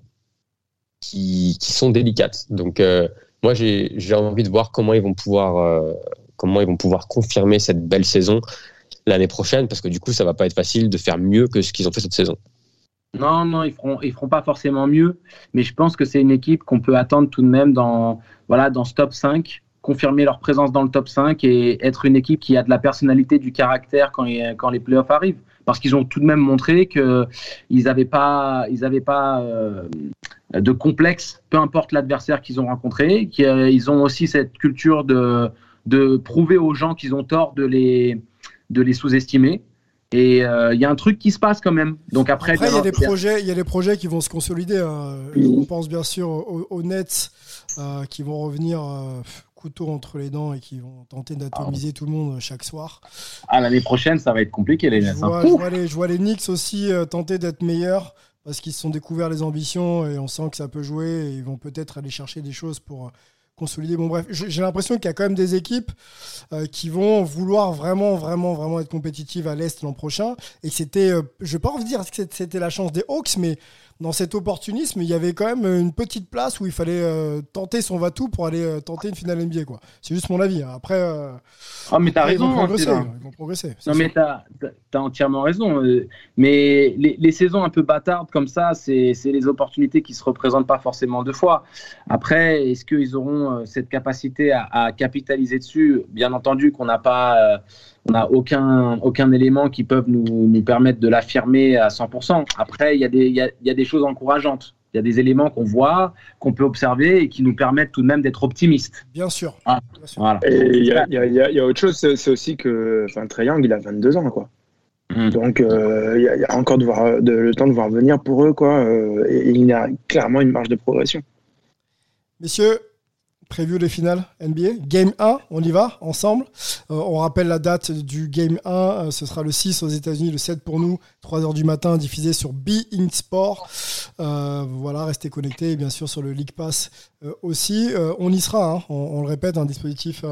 qui, qui sont délicates. Donc, moi, j'ai envie de voir comment ils vont pouvoir, euh, comment ils vont pouvoir confirmer cette belle saison l'année prochaine, parce que du coup, ça va pas être facile de faire mieux que ce qu'ils ont fait cette saison.
Non, non, ils feront, ils feront pas forcément mieux, mais je pense que c'est une équipe qu'on peut attendre tout de même dans, voilà, dans ce top 5, confirmer leur présence dans le top 5 et être une équipe qui a de la personnalité, du caractère quand, quand les playoffs arrivent. Parce qu'ils ont tout de même montré qu'ils n'avaient pas, ils avaient pas euh, de complexe, peu importe l'adversaire qu'ils ont rencontré, qu'ils ont aussi cette culture de, de prouver aux gens qu'ils ont tort de les, de les sous-estimer. Et euh, il y a un truc qui se passe quand même. Donc après,
Après, il y, a des projets, il y a des projets qui vont se consolider. hein. On pense bien sûr aux, aux Nets euh, qui vont revenir euh, couteau entre les dents et qui vont tenter d'atomiser tout le monde chaque soir.
Ah, l'année prochaine, ça va être compliqué, les Nets. hein.
vois, je vois les, je vois les Knicks aussi euh, tenter d'être meilleurs parce qu'ils se sont découverts les ambitions et on sent que ça peut jouer et ils vont peut-être aller chercher des choses pour euh, consolider. Bon, bref, j'ai l'impression qu'il y a quand même des équipes euh, qui vont vouloir vraiment, vraiment, vraiment être compétitives à l'Est l'an prochain. Et c'était, euh, je vais pas de dire que c'était la chance des Hawks, mais dans cet opportunisme, il y avait quand même une petite place où il fallait euh, tenter son va-tout pour aller euh, tenter une finale NBA. quoi. C'est juste mon avis. hein. Après, euh,
Ah, mais t'as
après, ils vont
raison, hein,
progresser. Ils vont progresser.
Non,
sûr.
mais t'as as, entièrement raison. euh, Mais les, les saisons un peu bâtardes comme ça, c'est les opportunités qui se représentent pas forcément deux fois. Après, est-ce qu'ils auront cette capacité à, à capitaliser dessus? Bien entendu qu'on n'a pas, on n'a aucun, aucun élément qui peuvent nous, nous permettre de l'affirmer à 100%. Après, il y, a des- il y, a, il y a des choses encourageantes. Il y a des éléments qu'on voit, qu'on peut observer et qui nous permettent tout de même d'être optimistes.
Bien sûr.
Ah,
Bien sûr.
voilà.
Et il y a, il y y a- il y a autre chose, c'est aussi que enfin, Trae Young, il a 22 ans, quoi.
Mm.
Donc, euh, il y, a- il y a encore de voir, de- le temps de voir venir pour eux, quoi. euh, et il y a clairement une marge de progression.
Messieurs, preview des finales NBA. Game 1, on y va ensemble. Euh, on rappelle la date du Game 1. euh, ce sera le 6 aux États-Unis, le 7 pour nous, 3h du matin, diffusé sur Be In Sport. Euh, voilà, restez connectés, et bien sûr, sur le League Pass aussi. On y sera, hein. on, le répète, un dispositif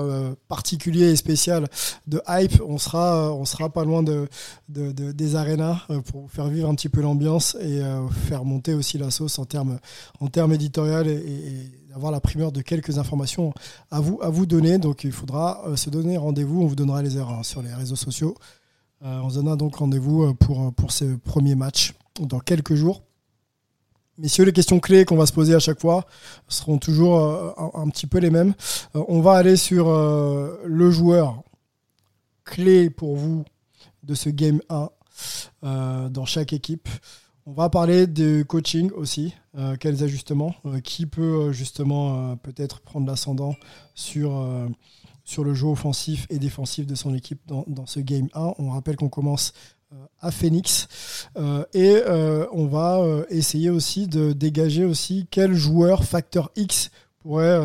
particulier et spécial de hype. On sera, on sera pas loin de, de- de- des arénas pour faire vivre un petit peu l'ambiance et faire monter aussi la sauce en termes en éditorial et- et d'avoir la primeur de quelques informations à vous, à vous donner. Donc il faudra euh, se donner rendez-vous. On vous donnera les heures hein, sur les réseaux sociaux. Euh, on se donnera donc rendez-vous euh, pour, pour ce premier match dans quelques jours. Messieurs, les questions clés qu'on va se poser à chaque fois seront toujours un, petit peu les mêmes. On va aller sur le joueur clé pour vous de ce Game 1 euh, dans chaque équipe. On va parler de coaching aussi. Euh, quels ajustements Euh, Qui peut euh, justement peut-être prendre l'ascendant sur, le jeu offensif et défensif de son équipe dans, ce Game 1 On rappelle qu'on commence à Phoenix et on va essayer aussi de dégager aussi quel joueur facteur X pourrait,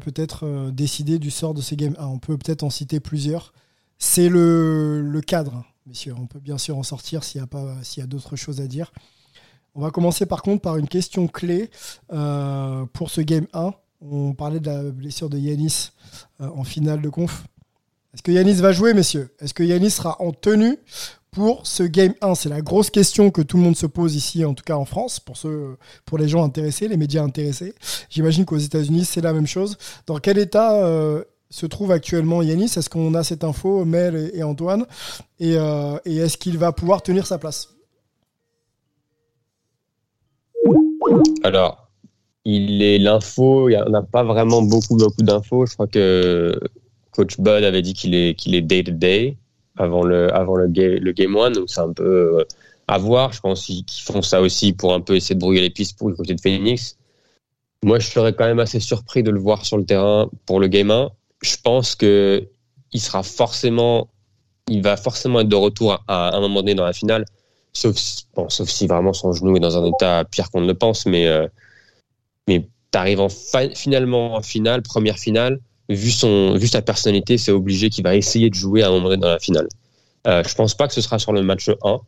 peut-être décider du sort de ce Game 1. On peut peut-être en citer plusieurs. C'est le cadre, messieurs. On peut bien sûr en sortir s'il y a, d'autres choses à dire. On va commencer par contre par une question clé euh, pour ce Game 1. On parlait de la blessure de Yanis euh, en finale de conf. Est-ce que Yanis va jouer, messieurs? Est-ce que Yanis sera en tenue pour ce Game 1 C'est la grosse question que tout le monde se pose ici, en tout cas en France, pour les gens intéressés, les médias intéressés. J'imagine qu'aux États-Unis, c'est la même chose. Dans quel état euh, se trouve actuellement Yanis Est-ce qu'on a cette info, Mel et, Antoine? Et, euh, et est-ce qu'il va pouvoir tenir sa place?
Alors, il est l'info, il y en a pas vraiment beaucoup, beaucoup d'infos. Je crois que Coach Bud avait dit qu'il est, qu'il est day to day avant le, avant le, ga- le game one. Donc, c'est un peu euh, à voir. Je pense qu'ils font ça aussi pour un peu essayer de brouiller les pistes pour le côté de Phoenix. Moi, je serais quand même assez surpris de le voir sur le terrain pour le game 1. Je pense que il sera forcément, il va forcément être de retour à, un moment donné dans la finale. Sauf bon, sauf si vraiment son genou est dans un état pire qu'on ne le pense, mais, euh, mais t'arrives en fi- finalement en finale, première finale, vu, son, vu sa personnalité, c'est obligé qu'il va essayer de jouer à un moment donné dans la finale. Euh, je pense pas que ce sera sur le match 1,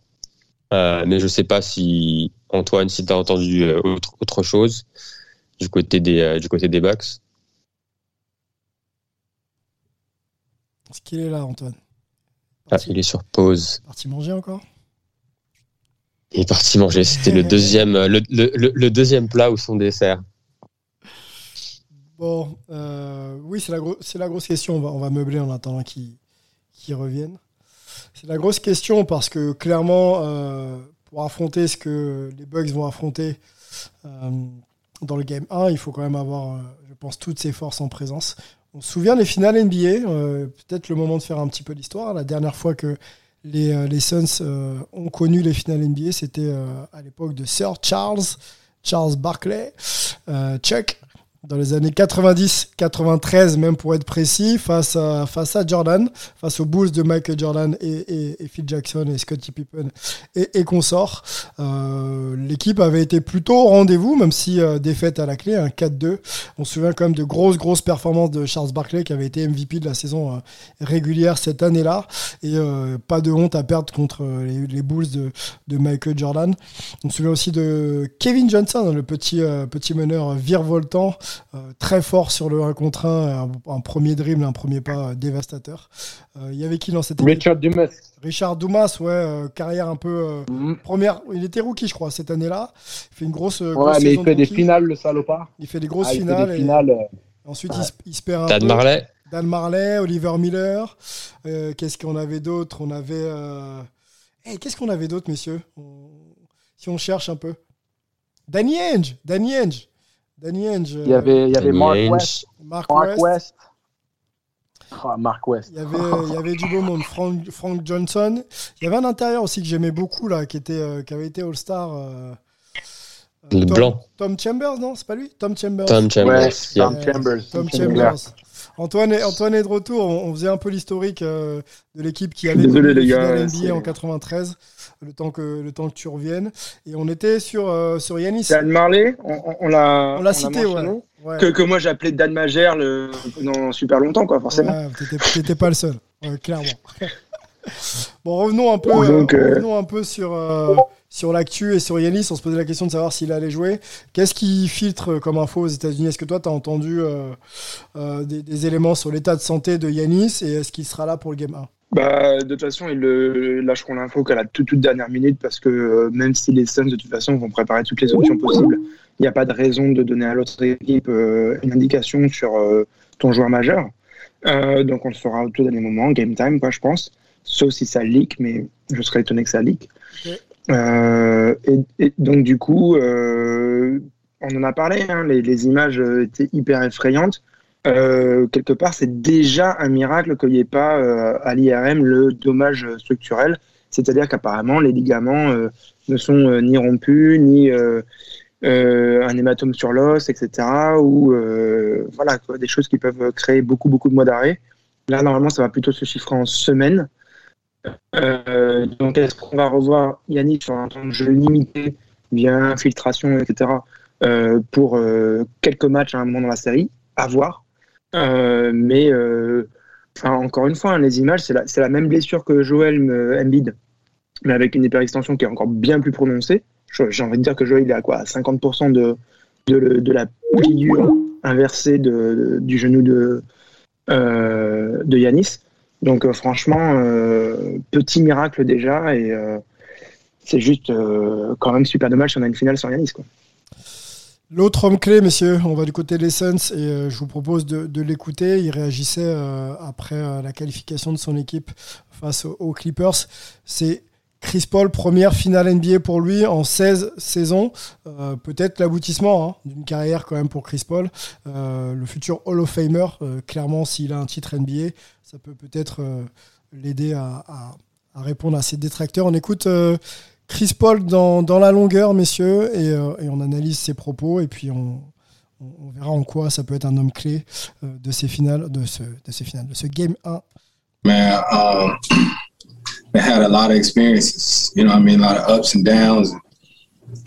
euh, mais je sais pas si, Antoine, si tu as entendu euh, autre, autre chose du côté des, euh, du côté des Bucks.
Est-ce qu'il est là, Antoine
Ah, il est sur pause.
Parti manger encore?
Il est parti manger. C'était le <laughs> deuxième, le, le, deuxième plat ou son dessert.
Bon, euh, oui, c'est la, gro- c'est la grosse question. On va, on va meubler en attendant qu'ils qu'ils reviennent. C'est la grosse question parce que clairement, euh, pour affronter ce que les Bugs vont affronter euh, dans le Game 1, il faut quand même avoir, euh, je pense, toutes ses forces en présence. On se souvient des finales NBA, euh, peut-être le moment de faire un petit peu d'histoire. La dernière fois que les, euh, les Suns euh, ont connu les finales NBA, c'était à l'époque de Sir Charles, Charles Barkley, Chuck, dans les années 90, 93 même pour être précis, face à, face à Jordan, face aux Bulls de Michael Jordan et, Phil Jackson et Scottie Pippen et, et consorts. Euh, l'équipe avait été plutôt au rendez-vous, même si euh, défaite à la clé, un 4-2. On se souvient quand même de grosses, grosses performances de Charles Barkley qui avait été MVP de la saison euh, régulière cette année-là. Et pas de honte à perdre contre les, Bulls de, de, Michael Jordan. On se souvient aussi de Kevin Johnson, le petit, petit meneur virevoltant euh, très fort sur le 1 contre 1, un, premier dribble, un premier pas euh, dévastateur. Euh, il y avait qui dans cette équipe?
Richard Dumas.
Richard Dumas, ouais, carrière un peu mhm. première. Il était rookie, je crois, cette année-là. Il fait une grosse.
ouais, mais il fait des finales, le salopard.
Il fait des grosses ah, finales. finales Ensuite, il, se perd un
Dan Marley.
Dan Marley, Oliver Miller. Qu'est-ce qu'on avait d'autre? On avait. Hey, Qu'est-ce qu'on avait d'autre, messieurs? Si on cherche un peu. Danny Henge Danny Henge Danny Henge.
Il y avait, il y avait Mark West. Mark, West. Ah, Mark West.
Il y avait, il y avait du beau monde. Frank, Frank, Johnson. Il y avait un intérieur aussi que j'aimais beaucoup, là, qui, était, euh, qui avait été All-Star. Euh,
le
Tom,
blanc.
Tom Chambers, non C'est pas lui Tom Chambers.
Tom Chambers.
Tom Chambers.
Tom Chambers. Antoine est, Antoine est de retour. On, faisait un peu l'historique euh, de l'équipe qui avait
Désolé,
les
gars,
NBA en 93 le temps que, le temps que tu reviennes. Et on était sur, euh, sur Yanis.
Dan Marley, on, on l'a
on l'a cité, ouais.
Que, que, moi j'appelais Dan le, pendant super longtemps, quoi, forcément.
Ouais, t'étais pas le seul, clairement. <laughs> bon, revenons un peu, euh, revenons un peu sur, euh, sur l'actu et sur Yanis. On se posait la question de savoir s'il allait jouer. Qu'est-ce qui filtre comme info aux États-Unis? Est-ce que toi, tu as entendu des, des, éléments sur l'état de santé de Yanis et est-ce qu'il sera là pour le Game 1
bah, de toute façon, ils le, lâcheront l'info qu'à la toute, toute, dernière minute parce que euh, même si les Suns, de toute façon, vont préparer toutes les options possibles, il n'y a pas de raison de donner à l'autre équipe euh, une indication sur euh, ton joueur majeur. donc, on le fera au tout dernier moment, game time, quoi, je pense. Sauf si ça leak, mais je serais étonné que ça leak. Et, donc, du coup, on en a parlé, hein, les, images étaient hyper effrayantes. Euh, quelque part, c'est déjà un miracle qu'il n'y ait pas euh, à l'IRM le dommage structurel. C'est-à-dire qu'apparemment, les ligaments euh, ne sont ni rompus, ni un hématome sur l'os, etc. Ou voilà, des choses qui peuvent créer beaucoup, beaucoup de mois d'arrêt. Là, normalement, ça va plutôt se chiffrer en semaines. Donc, est-ce qu'on va revoir Yannick sur un temps de jeu limité via infiltration, etc. pour quelques matchs à un moment dans la série? À voir. Euh, mais euh, encore une fois, hein, les images, c'est la, même blessure que euh, Embiid, mais avec une hyperextension qui est encore bien plus prononcée. J'ai envie de dire que Joel il est à quoi? 50% de, la pliure inversée du genou de, de Yanis. Donc franchement, petit miracle déjà, et c'est juste quand même super dommage si on a une finale sans Yanis.
L'autre homme clé, messieurs, on va du côté de l'Essence et euh, je vous propose de, l'écouter. Il réagissait euh, après euh, la qualification de son équipe face aux, Clippers. C'est Chris Paul, première finale NBA pour lui en 16 saisons. Peut-être l'aboutissement hein, d'une carrière quand même pour Chris Paul. le futur Hall of Famer, clairement, s'il a un titre NBA, ça peut peut-être l'aider à, répondre à ses détracteurs. On écoute Chris Paul dans, la longueur, messieurs, et, euh, on analyse ses propos, et puis on, verra en quoi ça peut être un homme clé euh, de ces finales, de ce, de ces finales, de ce game 1.
Man, had a lot of experiences, you know I mean, a lot of ups and downs.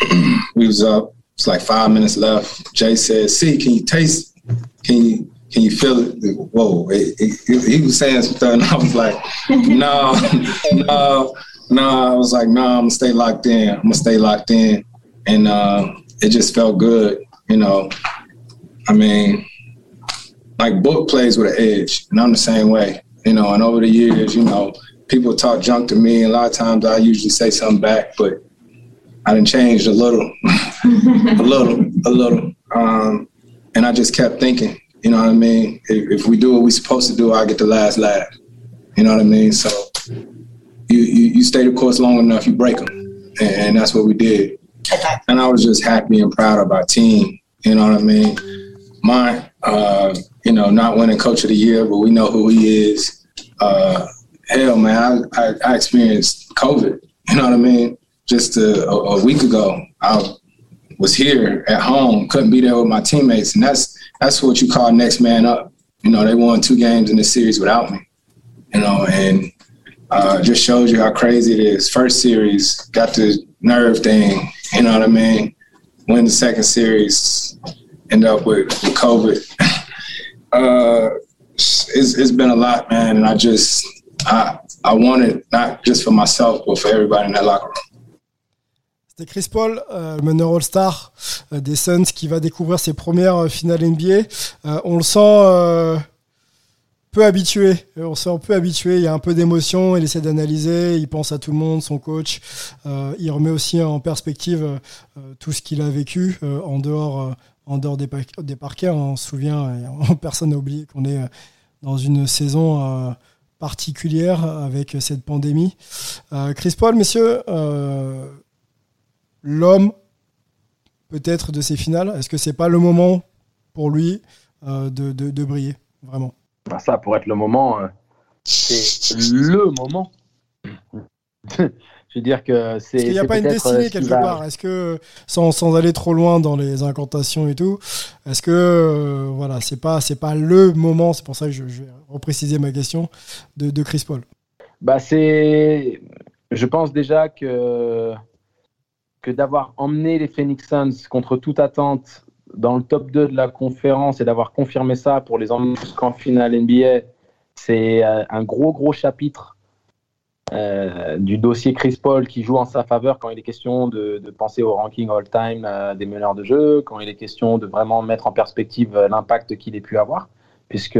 <clears throat> we was up, it's like five minutes left. Jay said, see, can you taste, can you, can you feel it? Whoa, it, it, he was saying something, and I was like, <laughs> no, no. No, I was like, no, I'm gonna stay locked in. I'm gonna stay locked in, and uh, it just felt good. You know, I mean, like book plays with an edge, and I'm the same way. You know, and over the years, you know, people talk junk to me. And a lot of times, I usually say something back, but I didn't change a little, <laughs> a little, a little, um, and I just kept thinking. You know what I mean? If, if we do what we're supposed to do, I get the last laugh. You know what I mean? So you, you, you stay the course long enough, you break them. And, and, that's what we did. And I was just happy and proud of our team. You know what I mean? My, uh, you know, not winning coach of the year, but we know who he is. Uh, hell, man, I, I, I, experienced COVID. You know what I mean? Just a, a, week ago, I was here at home, couldn't be there with my teammates, and that's that's what you call next man up. You know, they won two games in the series without me. You know, and uh, just shows you how crazy it is. First series got the nerve thing. You know what I mean? Win the second series, end up with, with COVID. <laughs> uh, it's, it's been a lot, man, and I just I I want it not just for myself, but for everybody in that locker room.
C'était Chris Paul, euh, meneur All-Star euh, des Suns, qui va découvrir ses premières euh, finales NBA. Euh, on le sent peu habitué. On sent peu habitué. Il y a un peu d'émotion. Il essaie d'analyser. Il pense à tout le monde, son coach. Il remet aussi en perspective tout ce qu'il a vécu en dehors, en dehors des, des parquets. On se souvient, <laughs> personne n'a oublié qu'on est dans une saison particulière avec cette pandémie. Euh, Chris Paul, messieurs, euh, l'homme peut-être de ces finales Est-ce que c'est pas le moment pour lui euh, de, de- de briller Vraiment?
Bah, ça, pour être le moment, euh, c'est le moment. <laughs> Je veux dire que c'est.
Qu'il n'y a pas une destinée
euh,
quelque
va-
part Est-ce que, sans, sans aller trop loin dans les incantations et tout, est-ce que, euh, voilà, c'est pas, c'est pas le moment, c'est pour ça que je, je vais repréciser ma question, de, de Chris Paul?
Bah, c'est. Je pense déjà que, que d'avoir emmené les Phoenix Suns contre toute attente dans le top 2 de la conférence et d'avoir confirmé ça pour les emmener jusqu'en finale NBA, c'est euh, un gros, gros chapitre euh, du dossier Chris Paul qui joue en sa faveur quand il est question de, penser au ranking all-time euh, des meneurs de jeu, quand il est question de vraiment mettre en perspective euh, l'impact qu'il ait pu avoir, puisque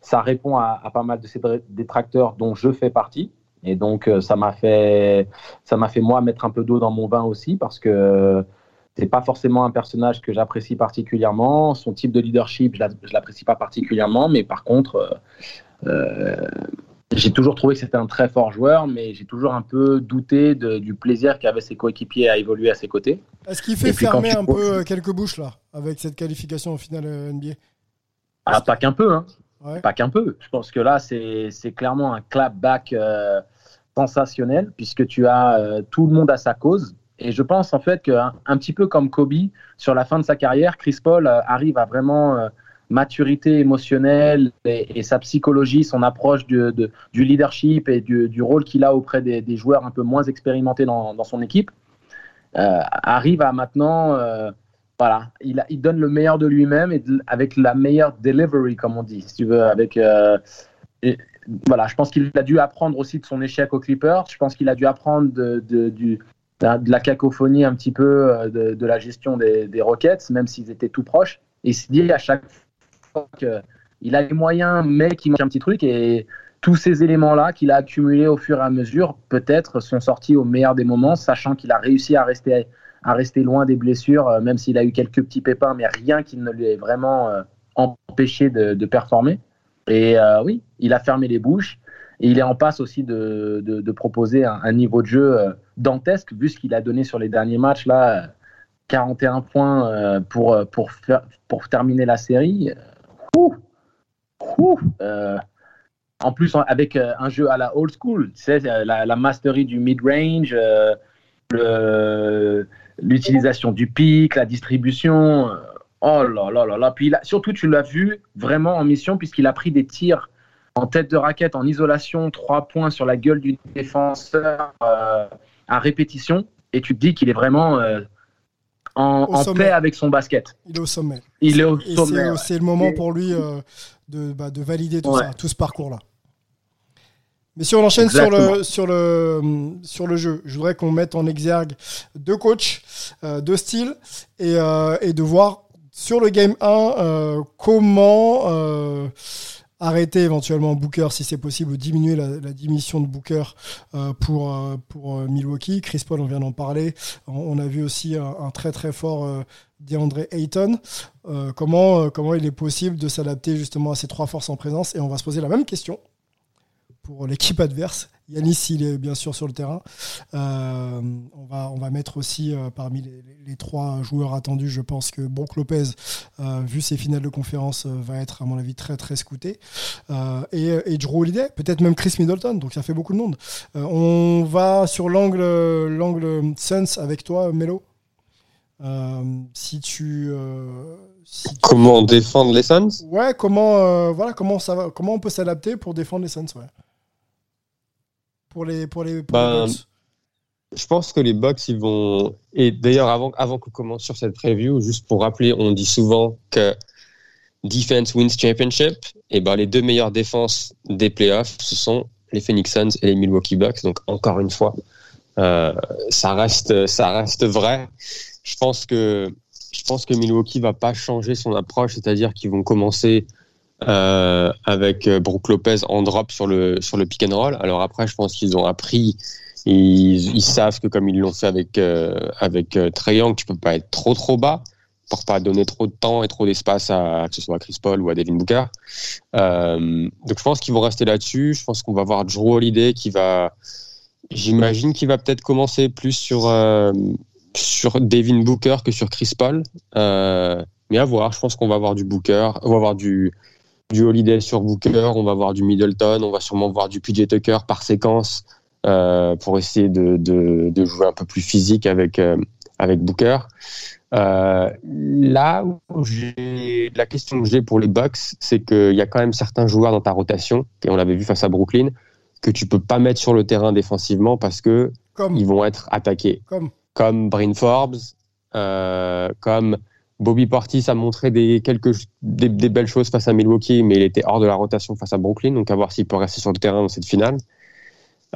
ça répond à, pas mal de ces détracteurs dont je fais partie. Et donc, ça m'a fait, ça m'a fait moi mettre un peu d'eau dans mon vin aussi parce que c'est pas forcément un personnage que j'apprécie particulièrement. Son type de leadership, je la- je l'apprécie pas particulièrement, mais par contre, j'ai toujours trouvé que c'était un très fort joueur, mais j'ai toujours un peu douté de- du plaisir qu'avaient ses coéquipiers à évoluer à ses côtés.
Est-ce qu'il fait fermer un peu euh, quelques bouches là, avec cette qualification au final euh, NBA
Ah, pas qu'un peu, hein.
Ouais.
Pas qu'un peu. Je pense que là, c'est clairement un clapback euh, sensationnel, puisque tu as euh, tout le monde à sa cause. Et je pense en fait qu'un un petit peu comme Kobe, sur la fin de sa carrière, Chris Paul euh, arrive à vraiment maturité émotionnelle et, sa psychologie, son approche du, de- du leadership et du, rôle qu'il a auprès des, joueurs un peu moins expérimentés dans, son équipe, euh, arrive à maintenant euh, voilà, il, donne le meilleur de lui-même et avec la meilleure delivery, comme on dit, si tu veux. Avec, euh, voilà, je pense qu'il a dû apprendre aussi de son échec aux Clippers. Je pense qu'il a dû apprendre de, de- de la cacophonie un petit peu de, de la gestion des, des Rockets, même s'ils étaient tout proches. Et il se dit à chaque qu'il a les moyens, mais qu'il manque un petit truc. Et tous ces éléments-là qu'il a accumulés au fur et à mesure, peut-être, sont sortis au meilleur des moments, sachant qu'il a réussi à rester loin des blessures, euh, même s'il a eu quelques petits pépins, mais rien qui ne lui ait vraiment euh, empêché de, performer. Et euh, oui, il a fermé les bouches. Et il est en passe aussi de, proposer un, niveau de jeu dantesque, vu ce qu'il a donné sur les derniers matchs. Là, euh, 41 points pour terminer la série. Ouh, ouh, euh, en plus, avec euh, un jeu à la old school, tu euh, la, mastery du mid-range, euh, l'utilisation du pic, la distribution. Oh là là là là. Puis a- surtout, tu l'as vu vraiment en mission, puisqu'il a pris des tirs en tête de raquette, en isolation, trois points sur la gueule du défenseur à répétition. Et tu te dis qu'il est vraiment en,
Au
en paix avec son basket.
Il est au sommet.
Il est au
Et c'est-
ouais.
Le moment pour lui euh, de, bah, de valider tout
Ouais.
ça, tout ce parcours-là. Mais si on enchaîne sur le, sur, le, sur le jeu, je voudrais qu'on mette en exergue deux coachs, euh, deux styles, et, euh, et de voir sur le game 1 euh, comment arrêter éventuellement Booker si c'est possible, ou diminuer la, la de Booker euh, pour, euh, pour euh, Milwaukee. Chris Paul, on vient d'en parler. On, a vu aussi un, très très fort euh, DeAndre Ayton. Comment, comment il est possible de s'adapter justement à ces trois forces en présence? Et on va se poser la même question pour l'équipe adverse. Yanis, il est bien sûr sur le terrain. Euh, on, va, on va mettre aussi euh, parmi les, trois joueurs attendus, je pense que Brook Lopez, euh, vu ses finales de conférence, va être à mon avis très très scouté. Et, et Drew Holiday, peut-être même Chris Middleton, donc ça fait beaucoup de monde. On va sur l'angle l'angle Suns avec toi, Melo. Si tu,
Comment défendre les Suns?
Ouais, comment, voilà, comment, ça va, comment on peut s'adapter pour défendre les Suns ouais. Pour les, pour les, pour
Ben,
les Bucks.
Je pense que les Bucks, ils vont. Et d'ailleurs, avant, avant qu'on commence sur cette preview, juste pour rappeler, on dit souvent que defense wins championship. Et ben, les deux meilleures défenses des playoffs, ce sont les Phoenix Suns et les Milwaukee Bucks. Donc, encore une fois, euh, ça, reste, ça reste vrai. Je pense que, je pense que Milwaukee va pas changer son approche, c'est-à-dire qu'ils vont commencer euh, avec Brook Lopez en drop sur le, sur le pick and roll. Alors après, je pense qu'ils ont appris ils, savent que comme ils l'ont fait avec euh, avec euh, Young, tu peux pas être trop trop bas pour pas donner trop de temps et trop d'espace à que ce soit à Chris Paul ou à Devin Booker. Euh, donc je pense qu'ils vont rester là-dessus. Je pense qu'on va voir Drew Holiday qui va, j'imagine qu'il va peut-être commencer plus sur euh, sur Devin Booker que sur Chris Paul. Euh, mais à voir. Je pense qu'on va avoir du Booker, on va avoir du du Holiday sur Booker, on va voir du Middleton, on va sûrement voir du PJ Tucker par séquence euh, pour essayer de, de, de, jouer un peu plus physique avec, euh, avec Booker. Euh, là où la question que j'ai pour les Bucks, c'est qu'il y a quand même certains joueurs dans ta rotation, et on l'avait vu face à Brooklyn, que tu peux pas mettre sur le terrain défensivement parce que
Comme.
ils vont être attaqués.
Comme.
Comme Bryn Forbes, comme Bobby Portis a montré des, quelques, des, des, belles choses face à Milwaukee, mais il était hors de la rotation face à Brooklyn, donc à voir s'il peut rester sur le terrain dans cette finale.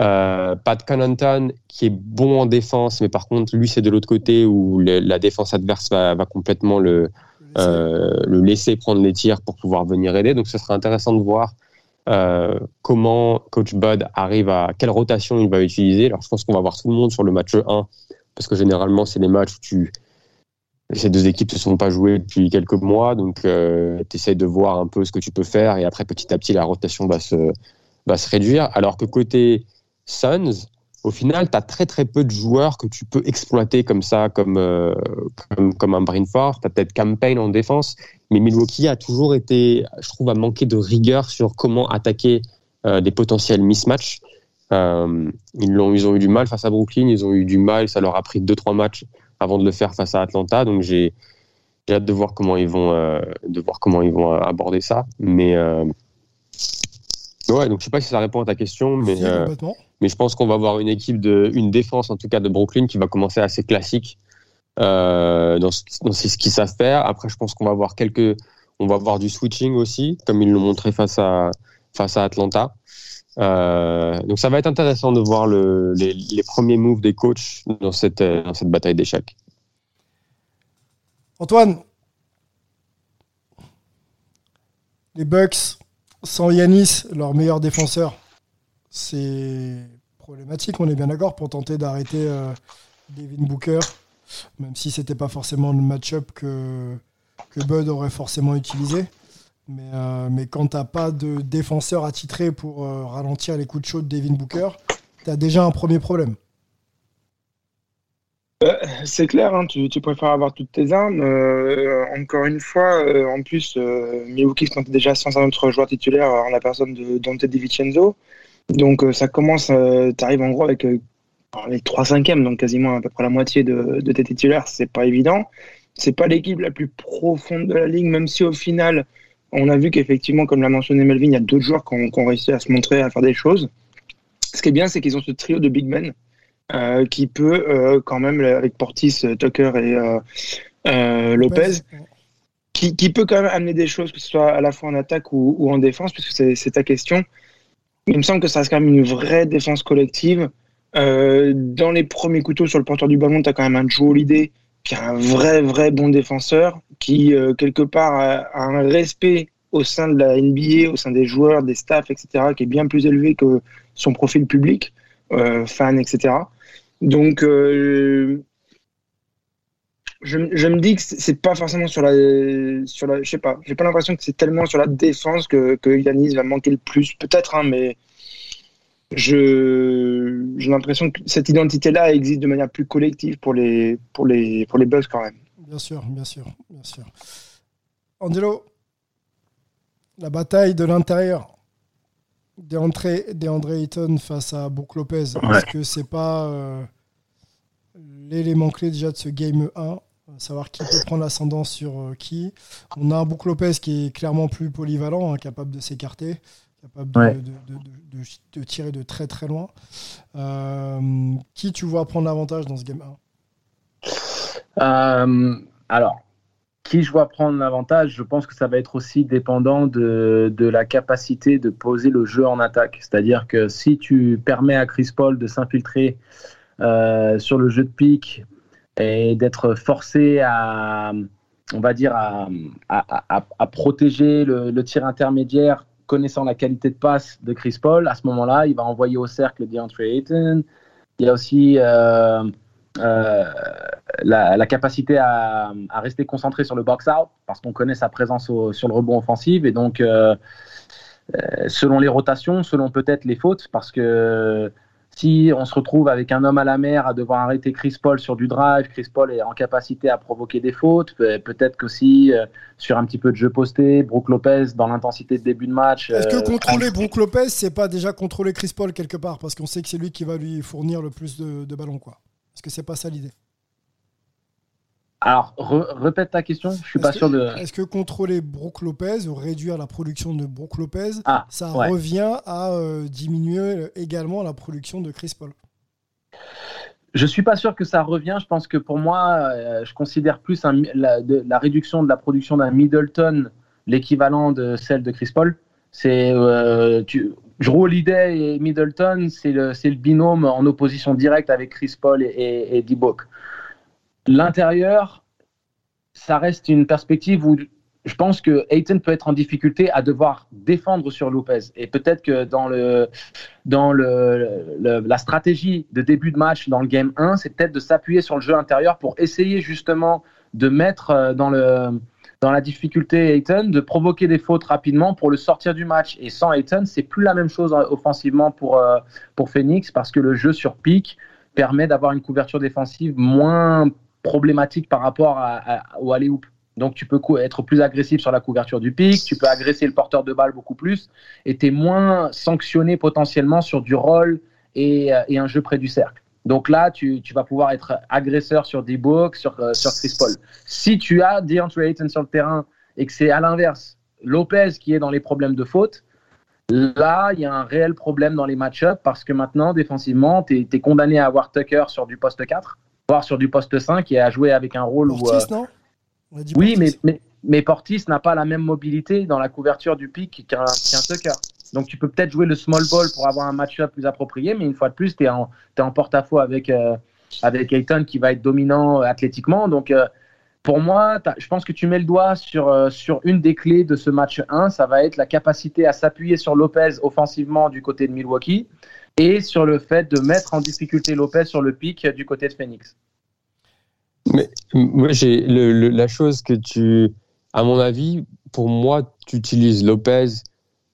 Euh, Pat Connaughton, qui est bon en défense, mais par contre, lui, c'est de l'autre côté où le, la défense adverse va, va complètement le, euh, le laisser prendre les tirs pour pouvoir venir aider. Donc, ce sera intéressant de voir euh, comment Coach Bud arrive à quelle rotation il va utiliser. Alors, je pense qu'on va voir tout le monde sur le match 1, parce que généralement, c'est les matchs où tu, ces deux équipes se sont pas jouées depuis quelques mois, donc euh, tu essaies de voir un peu ce que tu peux faire, et après, petit à petit, la rotation va se, va se réduire. Alors que côté Suns, au final, tu as très très peu de joueurs que tu peux exploiter comme ça, comme, euh, comme, comme un Brinford. Tu as peut-être Campaign en défense, mais Milwaukee a toujours été, je trouve, à manquer de rigueur sur comment attaquer euh, des potentiels mismatchs. Euh, ils, ont, ils ont eu du mal face à Brooklyn, ils ont eu du mal, ça leur a pris 2-3 matchs avant de le faire face à Atlanta, donc j'ai hâte de voir comment ils vont, euh, de voir comment ils vont aborder ça. Mais Ouais, donc je sais pas si ça répond à ta question, mais,
Si,
euh, mais je pense qu'on va avoir une équipe de, une défense en tout cas de Brooklyn qui va commencer assez classique euh, dans, ce, dans ce qu'ils savent faire. Après, je pense qu'on va avoir quelques, on va avoir du switching aussi, comme ils l'ont montré face à face à Atlanta. Euh, donc ça va être intéressant de voir le, les, premiers moves des coachs dans cette euh, dans cette bataille d'échecs.
Antoine, les Bucks sans Yanis, leur meilleur défenseur, c'est problématique, on est bien d'accord, pour tenter d'arrêter euh, Devin Booker, même si c'était pas forcément le match-up que Bud aurait forcément utilisé. Mais, euh, mais quand t'as pas de défenseur attitré pour euh, ralentir les coups de chaud de Devin Booker, t'as déjà un premier problème.
Euh, c'est clair, hein, tu, tu, préfères avoir toutes tes armes. Euh, encore une fois, en plus, Milwaukee se déjà sans un autre joueur titulaire en la personne de Dante DiVincenzo. Donc ça commence, tu arrives en gros avec les 3 cinquièmes, donc quasiment à peu près la moitié de, de tes titulaires, c'est pas évident. C'est pas l'équipe la plus profonde de la ligue, même si au final, on a vu qu'effectivement, comme l'a mentionné Melvin, il y a d'autres joueurs qui ont, qui ont réussi à se montrer, à faire des choses. Ce qui est bien, c'est qu'ils ont ce trio de big men euh, qui peut euh, quand même avec Portis, Tucker et euh, Lopez, qui, qui, peut quand même amener des choses, que ce soit à la fois en attaque ou, ou en défense, puisque c'est ta question. Il me semble que ça reste quand même une vraie défense collective. dans les premiers couteaux sur le porteur du ballon, tu as quand même un Joe Holiday qui est un vrai, vrai bon défenseur, qui quelque part a, un respect au sein de la NBA, au sein des joueurs, des staffs, etc., qui est bien plus élevé que son profil public, euh, fan, etc. Donc, euh, je, je, me dis que c'est pas forcément sur la, sur la, je sais pas, j'ai pas l'impression que c'est tellement sur la défense que, que Yanis va manquer le plus, peut-être, hein, mais je, j'ai l'impression que cette identité-là existe de manière plus collective pour les, pour les, pour les Bucks quand même.
Bien sûr, bien sûr, bien sûr. Angelo, la bataille de l'intérieur. Deandre, Ayton face à Brook Lopez.
Ouais.
Est-ce que c'est pas euh, l'élément clé déjà de ce game 1 savoir qui peut prendre l'ascendance sur euh, qui? On a un Brook Lopez qui est clairement plus polyvalent, hein, capable de s'écarter, capable de,
Ouais.
de- de- de- de- de tirer de très très loin. Euh, qui tu vois prendre l'avantage dans ce game 1
Euh, alors, qui je vois prendre l'avantage Je pense que ça va être aussi dépendant de, de la capacité de poser le jeu en attaque. C'est-à-dire que si tu permets à Chris Paul de s'infiltrer euh, sur le jeu de pique et d'être forcé à, on va dire, à, à- à- à protéger le, le tir intermédiaire, connaissant la qualité de passe de Chris Paul, à ce moment-là, il va envoyer au cercle DeAndre Ayton. Il y a aussi euh, euh, la, capacité à, rester concentré sur le box-out, parce qu'on connaît sa présence sur le rebond offensif. Et donc, euh, selon les rotations, selon peut-être les fautes, parce que si on se retrouve avec un homme à la mer à devoir arrêter Chris Paul sur du drive, Chris Paul est en capacité à provoquer des fautes, Pe- peut-être qu'aussi euh, sur un petit peu de jeu posté, Brook Lopez dans l'intensité de début de match.
Est-ce que
euh,
contrôler Brook Lopez, c'est pas déjà contrôler Chris Paul quelque part? Parce qu'on sait que c'est lui qui va lui fournir le plus de, de ballons. quoi. Est-ce que c'est pas ça l'idée?
Alors, re- répète ta question, je suis pas
Est-ce
sûr
que-
de.
Est-ce que contrôler Brook Lopez ou réduire la production de Brook Lopez,
Ah,
ça
ouais.
revient à euh, diminuer également la production de Chris Paul?
Je suis pas sûr que ça revient. Je pense que pour moi, euh, je considère plus un- la, de- la réduction de la production d'un Middleton, l'équivalent de celle de Chris Paul. C'est euh, Drew Holiday et Middleton, c'est le, binôme en opposition directe avec Chris Paul et, et, et. L'intérieur, ça reste une perspective où je pense que Ayton peut être en difficulté à devoir défendre sur Lopez. Et peut-être que dans, le, dans le, la stratégie de début de match dans le game 1, c'est peut-être de s'appuyer sur le jeu intérieur pour essayer justement de mettre euh, dans, le, dans la difficulté Ayton, de provoquer des fautes rapidement pour le sortir du match. Et sans Ayton, c'est plus la même chose euh, offensivement pour, euh, pour Phoenix parce que le jeu sur pique permet d'avoir une couverture défensive moins problématique par rapport à, à- au alley-oop. Donc tu peux être plus agressif sur la couverture du pic, tu peux agresser le porteur de balle beaucoup plus, et tu es moins sanctionné potentiellement sur du roll et, euh, et un jeu près du cercle. Donc là, tu, vas pouvoir être agresseur sur des books, sur, euh, sur Chris Paul. Si tu as DeAndre Ayton sur le terrain et que c'est à l'inverse, Lopez qui est dans les problèmes de faute, là, il y a un réel problème dans les match-ups parce que maintenant, défensivement, tu es, condamné à avoir Tucker sur du poste 4, voire sur du poste 5 et à jouer avec un rôle où...
Portis,
euh,
non On a dit
oui, mais,
Portis.
mais, mais Portis n'a pas la même mobilité dans la couverture du pic qu'un qu'un Tucker. Donc tu peux peut-être jouer le small ball pour avoir un match-up plus approprié, mais une fois de plus, tu es en, t'es en porte-à-faux avec, euh, avec Ayton qui va être dominant euh, athlétiquement. Donc euh, pour moi, je pense que tu mets le doigt sur, sur une des clés de ce match 1, ça va être la capacité à s'appuyer sur Lopez offensivement du côté de Milwaukee et sur le fait de mettre en difficulté Lopez sur le pic du côté de Phoenix.
Mais moi, j'ai la chose que tu, à mon avis, pour moi, tu utilises Lopez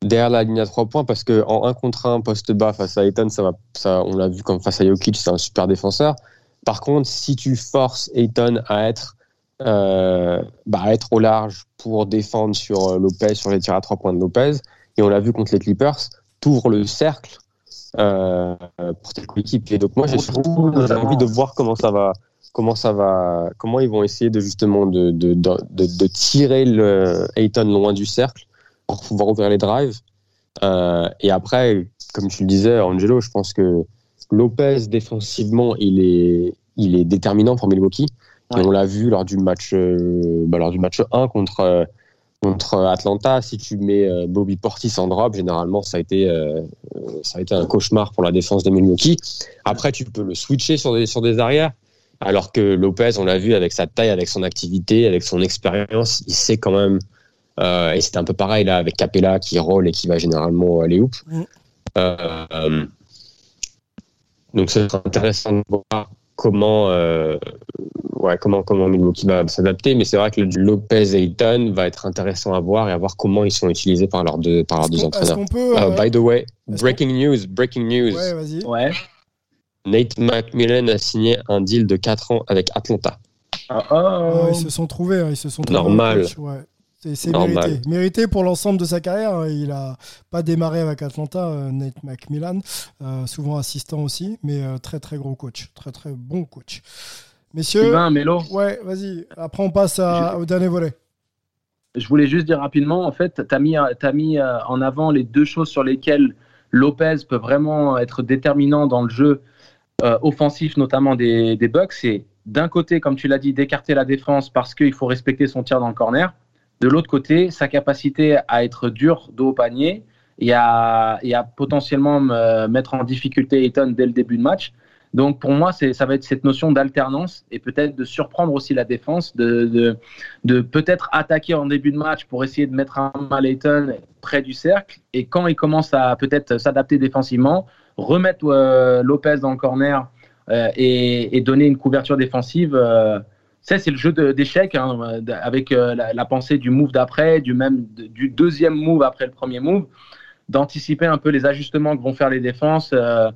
derrière la ligne à trois points parce que en un contre un poste bas face à Ayton, ça va, ça, on l'a vu comme face à Jokic, c'est un super défenseur. Par contre, si tu forces Ayton à être, euh, bah, être au large pour défendre sur euh, Lopez, sur les tirs à trois points de Lopez, et on l'a vu contre les Clippers, t'ouvres le cercle euh, pour tes coéquipiers. Donc moi, j'ai surtout envie de voir comment ça va, comment ça va, comment ils vont essayer de justement de, de, de, de, de tirer le Ayton loin du cercle pour pouvoir ouvrir les drives. Euh, et après, comme tu le disais, Angelo, je pense que Lopez défensivement, il est, il est déterminant pour Milwaukee. Et on l'a vu lors du match, euh, bah, lors du match 1 contre, euh, contre Atlanta. Si tu mets euh, Bobby Portis en drop, généralement, ça a été, euh, euh, ça a été un cauchemar pour la défense de Milwaukee. Après, tu peux le switcher sur des, sur des arrières. Alors que Lopez, on l'a vu avec sa taille, avec son activité, avec son expérience, il sait quand même. euh, et c'est un peu pareil là avec Capella qui roll et qui va généralement aller hoop.
Mm.
Euh, euh, donc ce sera intéressant de voir comment, euh, ouais, comment, comment Milwaukee va s'adapter. Mais c'est vrai que le Lopez et Ayton va être intéressant à voir et à voir comment ils sont utilisés par leurs deux, par leurs deux entraîneurs. Uh,
euh,
by the way, breaking news, breaking news.
Ouais, vas-y.
Ouais.
Nate McMillan a signé un deal de 4 ans avec Atlanta.
Ah,
Ah, ils se sont trouvés, hein, ils se sont trouvés
Normal.
un coach, ouais. C'est mérité. Mérité pour l'ensemble de sa carrière. hein. Il a pas démarré avec Atlanta, euh, Nate McMillan, euh, souvent assistant aussi, mais euh, très très gros coach, très très bon coach. Messieurs,
Sylvain, Mélo.
ouais, vas-y. Après, on passe à- au dernier volet.
Je voulais juste dire rapidement, en fait, tu as mis, t'as mis euh, en avant les deux choses sur lesquelles Lopez peut vraiment être déterminant dans le jeu euh, offensif, notamment des, des Bucks. C'est d'un côté, comme tu l'as dit, d'écarter la défense parce qu'il faut respecter son tir dans le corner. De l'autre côté, sa capacité à être dur dos au panier et à, et à potentiellement me mettre en difficulté Ayton dès le début de match. Donc pour moi, ça va être cette notion d'alternance et peut-être de surprendre aussi la défense, de, de, de peut-être attaquer en début de match pour essayer de mettre un mal Ayton près du cercle. Et quand il commence à peut-être s'adapter défensivement, remettre euh, Lopez dans le corner euh, et, et donner une couverture défensive. euh, ça, c'est le jeu d'échecs hein, avec euh, la, pensée du move d'après, du même du deuxième move après le premier move, d'anticiper un peu les ajustements que vont faire les défenses. euh,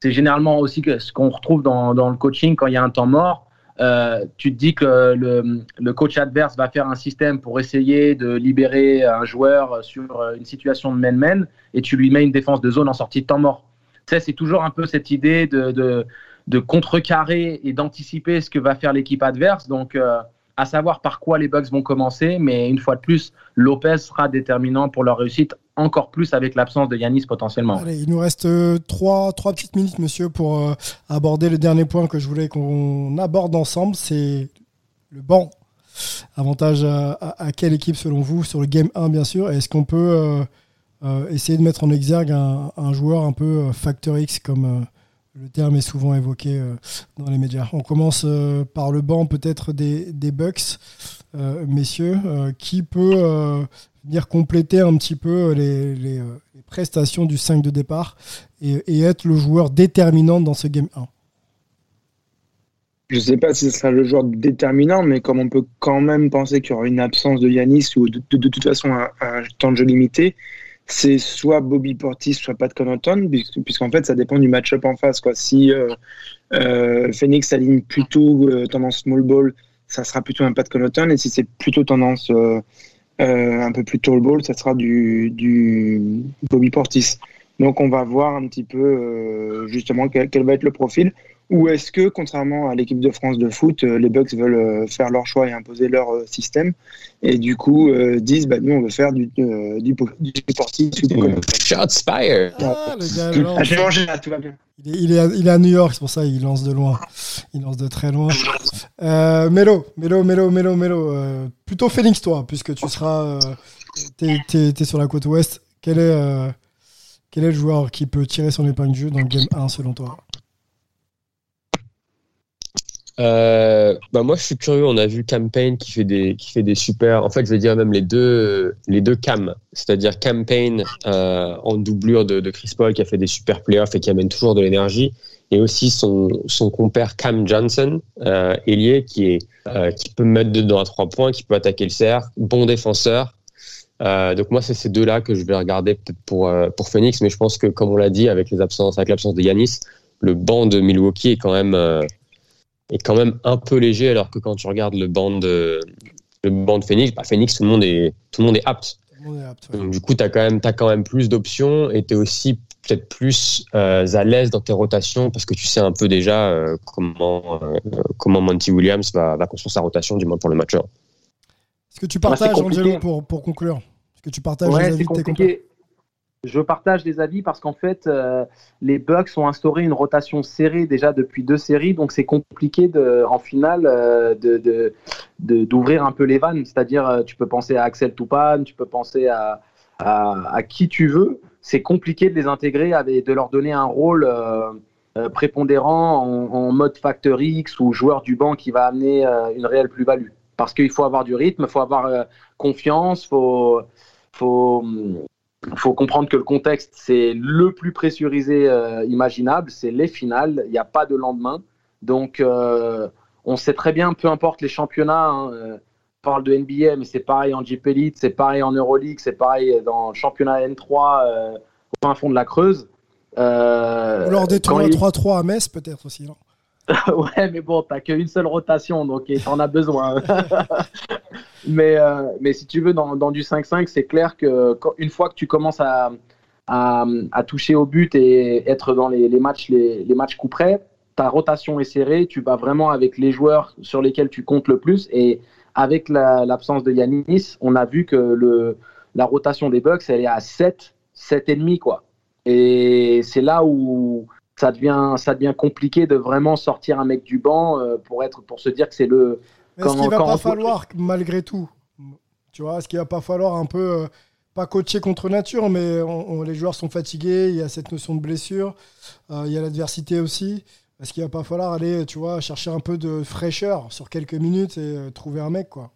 c'est généralement aussi ce qu'on retrouve dans, le coaching quand il y a un temps mort. Euh, tu te dis que le, coach adverse va faire un système pour essayer de libérer un joueur sur une situation de man-man et tu lui mets une défense de zone en sortie de temps mort. Sais, c'est toujours un peu cette idée de, de contrecarrer et d'anticiper ce que va faire l'équipe adverse. Donc, euh, à savoir par quoi les Bucks vont commencer, mais une fois de plus, Lopez sera déterminant pour leur réussite, encore plus avec l'absence de Yanis potentiellement.
Il nous reste euh, trois, trois petites minutes, monsieur, pour euh, aborder le dernier point que je voulais qu'on aborde ensemble. C'est le banc. Avantage à, à- quelle équipe, selon vous, sur le Game 1, bien sûr Est-ce qu'on peut essayer de mettre en exergue un, joueur un peu Factor X, comme le terme est souvent évoqué euh, dans les médias On commence euh, par le banc, peut-être des, des Bucks. Euh, messieurs, qui peut venir compléter un petit peu les, les, prestations du 5 de départ et, être le joueur déterminant dans ce game 1
Je ne sais pas si ce sera le joueur déterminant, mais comme on peut quand même penser qu'il y aura une absence de Yanis ou de, de- toute façon un temps de jeu limité, c'est soit Bobby Portis, soit Pat Connaughton, puisque- puisqu'en fait ça dépend du match-up en face. Si euh, euh, Phoenix aligne plutôt euh, tendance small ball, ça sera plutôt un Pat Connaughton, et si c'est plutôt tendance un peu plus tall ball, ça sera du, Bobby Portis. Donc on va voir un petit peu justement quel va être le profil. Ou est-ce que, contrairement à l'équipe de France de foot, euh, les Bucks veulent euh, faire leur choix et imposer leur euh, système et du coup euh, disent bah, nous on veut faire du, euh, du, du Portis ou du.
Shots.
Ah, le gars, alors,
Ah, J'ai mangé là, tout va bien.
il, est, il, est à, il est à New York, c'est pour ça qu'il lance de loin. Il lance de très loin. Euh, Mélo, Mélo, Mélo, Mélo, Mélo. euh, plutôt Phoenix, toi, puisque tu seras. Euh, t'es, t'es- t'es sur la côte ouest. Quel est, euh, quel est le joueur qui peut tirer son épingle du jeu dans le game 1 selon toi?
Euh, bah moi je suis curieux, on a vu Campaign qui fait des qui fait des super en fait je vais dire même les deux les deux Cam, c'est-à-dire Campaign euh, en doublure de, de Chris Paul qui a fait des super playoffs et qui amène toujours de l'énergie. Et aussi son son compère Cam Johnson euh, ailier qui est euh, qui peut mettre dedans à trois points, qui peut attaquer le cercle, bon défenseur. Euh, donc moi c'est ces deux là que je vais regarder peut-être pour euh, pour Phoenix. Mais je pense que comme on l'a dit avec les absences avec l'absence de Yanis, le banc de Milwaukee est quand même euh, est quand même un peu léger alors que quand tu regardes le banc de le banc de Phoenix, bah Phoenix tout le monde est tout le monde est apte.
Tout le monde est apte, ouais.
Donc, du coup, tu as quand même t'as quand même plus d'options et tu es aussi peut-être plus euh, à l'aise dans tes rotations parce que tu sais un peu déjà euh, comment euh, comment Monty Williams va, va construire sa rotation du moins pour le match 1.
Est-ce que tu partages. Angelo, pour, pour conclure? Est-ce que tu partages les avis de tes
compliqué. Je partage les avis parce qu'en fait, euh, les Bucks ont instauré une rotation serrée déjà depuis deux séries, donc c'est compliqué en finale euh, de, d'ouvrir un peu les vannes. C'est-à-dire, euh, tu peux penser à Axel Toupane, tu peux penser à, à, qui tu veux. C'est compliqué de les intégrer et de leur donner un rôle prépondérant en, mode facteur X ou joueur du banc qui va amener une réelle plus-value. Parce qu'il faut avoir du rythme, il faut avoir confiance, il faut, faut, faut comprendre que le contexte, c'est le plus pressurisé euh, imaginable, c'est les finales, il n'y a pas de lendemain. Donc, euh, on sait très bien, peu importe les championnats, hein, euh, on parle de NBA, mais c'est pareil en Jeep Elite, c'est pareil en Euroleague, c'est pareil dans le championnat N3 euh, au fin fond de la Creuse.
Ou lors des tournois
il-
3-3 à Metz, peut-être aussi. non? <laughs>
ouais, mais bon, t'as qu'une seule rotation, donc t'en as besoin. <laughs> mais, euh, mais si tu veux, dans, dans du 5-5, c'est clair que une fois que tu commences à, à, à toucher au but et être dans les, les matchs, les, les matchs coup près, ta rotation est serrée, tu vas vraiment avec les joueurs sur lesquels tu comptes le plus. Et avec l'absence de Yanis, on a vu que le, la rotation des Bucks, elle est à 7, 7,5 quoi. Et c'est là où ça devient, ça devient compliqué de vraiment sortir un mec du banc euh, pour, être, pour se dire que c'est le.
Est-ce qu'il va pas falloir, malgré tout, tu vois, est-ce qu'il va pas falloir un peu, euh, pas coacher contre nature, mais les joueurs sont fatigués, il y a cette notion de blessure, euh, il y a l'adversité aussi. Est-ce qu'il va pas falloir aller, tu vois, chercher un peu de fraîcheur sur quelques minutes et trouver un mec, quoi?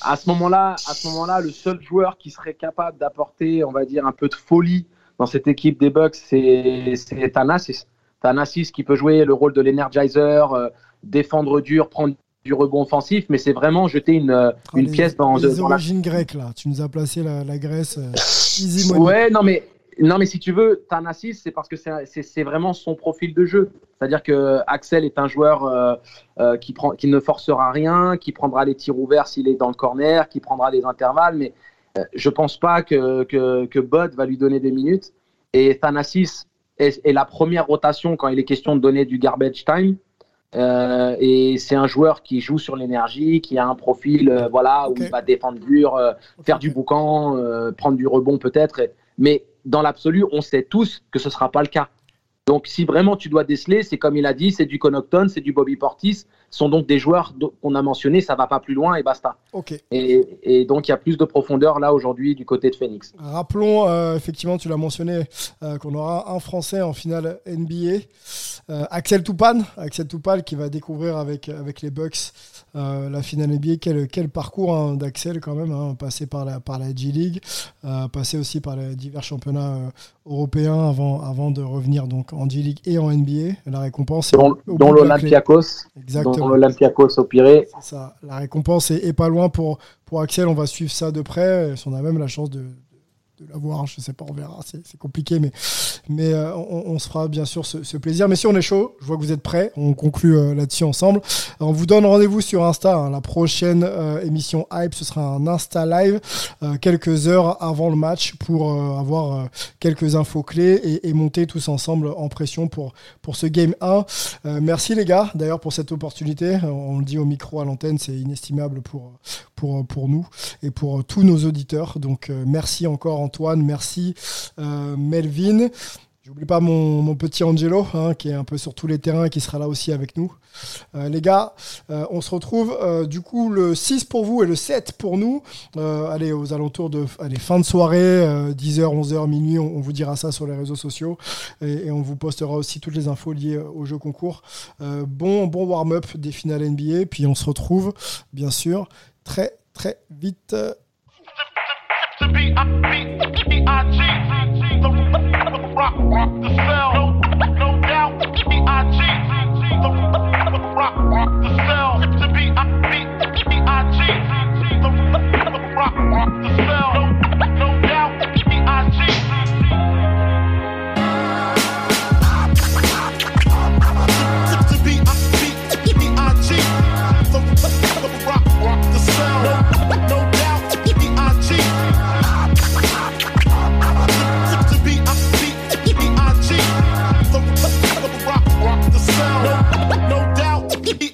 À ce moment-là, à ce moment-là, le seul joueur qui serait capable d'apporter, on va dire, un peu de folie dans cette équipe des Bucks, c'est Thanasis. Thanasis qui peut jouer le rôle de l'energizer, euh, défendre dur, prendre du rebond offensif, mais c'est vraiment jeter une, euh, oh, une pièce dans,
les origines grecques là. Tu nous as placé la, la Grèce. Euh, easy
ouais, non mais non mais si tu veux, Thanasis, c'est parce que c'est vraiment son profil de jeu. C'est-à-dire que Axel est un joueur qui prend, qui ne forcera rien, qui prendra les tirs ouverts s'il est dans le corner, qui prendra les intervalles, mais euh, je pense pas que, que, que, Bud va lui donner des minutes. Et Thanasis est, la première rotation quand il est question de donner du garbage time. Euh, et c'est un joueur qui joue sur l'énergie, qui a un profil euh, voilà, où il va défendre dur, faire du boucan, prendre du rebond peut-être. Mais dans l'absolu, on sait tous que ce ne sera pas le cas. Donc, si vraiment tu dois déceler, c'est comme il a dit, c'est du Connaughton, c'est du Bobby Portis, sont donc des joueurs qu'on a mentionnés, ça va pas plus loin et basta. Et, donc il y a plus de profondeur là aujourd'hui du côté de Phoenix.
Rappelons, euh, effectivement, tu l'as mentionné, euh, qu'on aura un Français en finale NBA, euh, Axel Toupane, Axel Toupane qui va découvrir avec, avec les Bucks la finale NBA. Quel, quel parcours hein, d'Axel quand même, hein, passé par la, par la G League, passé aussi par les divers championnats européens avant, avant de revenir donc en G League et en NBA. La récompense,
dans l'Olympiakos.
Exactement
l'Olympiakos au Pirée.
Ça. La récompense est, pas loin pour, pour Axel. On va suivre ça de près. On a même la chance de, de l'avoir. Je sais pas, on verra. C'est compliqué, mais, mais euh, on, se fera bien sûr ce, plaisir. Mais si on est chaud, je vois que vous êtes prêts. On conclut euh, là-dessus ensemble. on vous donne rendez-vous sur Insta. Hein. La prochaine euh, émission Hype, ce sera un Insta Live quelques heures avant le match pour avoir quelques infos clés et, monter tous ensemble en pression pour, pour ce Game 1. merci les gars, d'ailleurs, pour cette opportunité. On le dit au micro à l'antenne, c'est inestimable pour, pour nous et pour tous nos auditeurs. Donc merci encore Antoine, merci euh, Melvin. J'oublie pas mon, petit Angelo, hein, qui est un peu sur tous les terrains et qui sera là aussi avec nous. Euh, les gars, euh, on se retrouve du coup le 6 pour vous et le 7 pour nous. allez, aux alentours de fin de soirée, 10h, 11h, minuit, on, vous dira ça sur les réseaux sociaux. Et, on vous postera aussi toutes les infos liées au jeu concours. bon bon warm-up des finales NBA. Puis on se retrouve, bien sûr, très très vite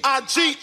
I G.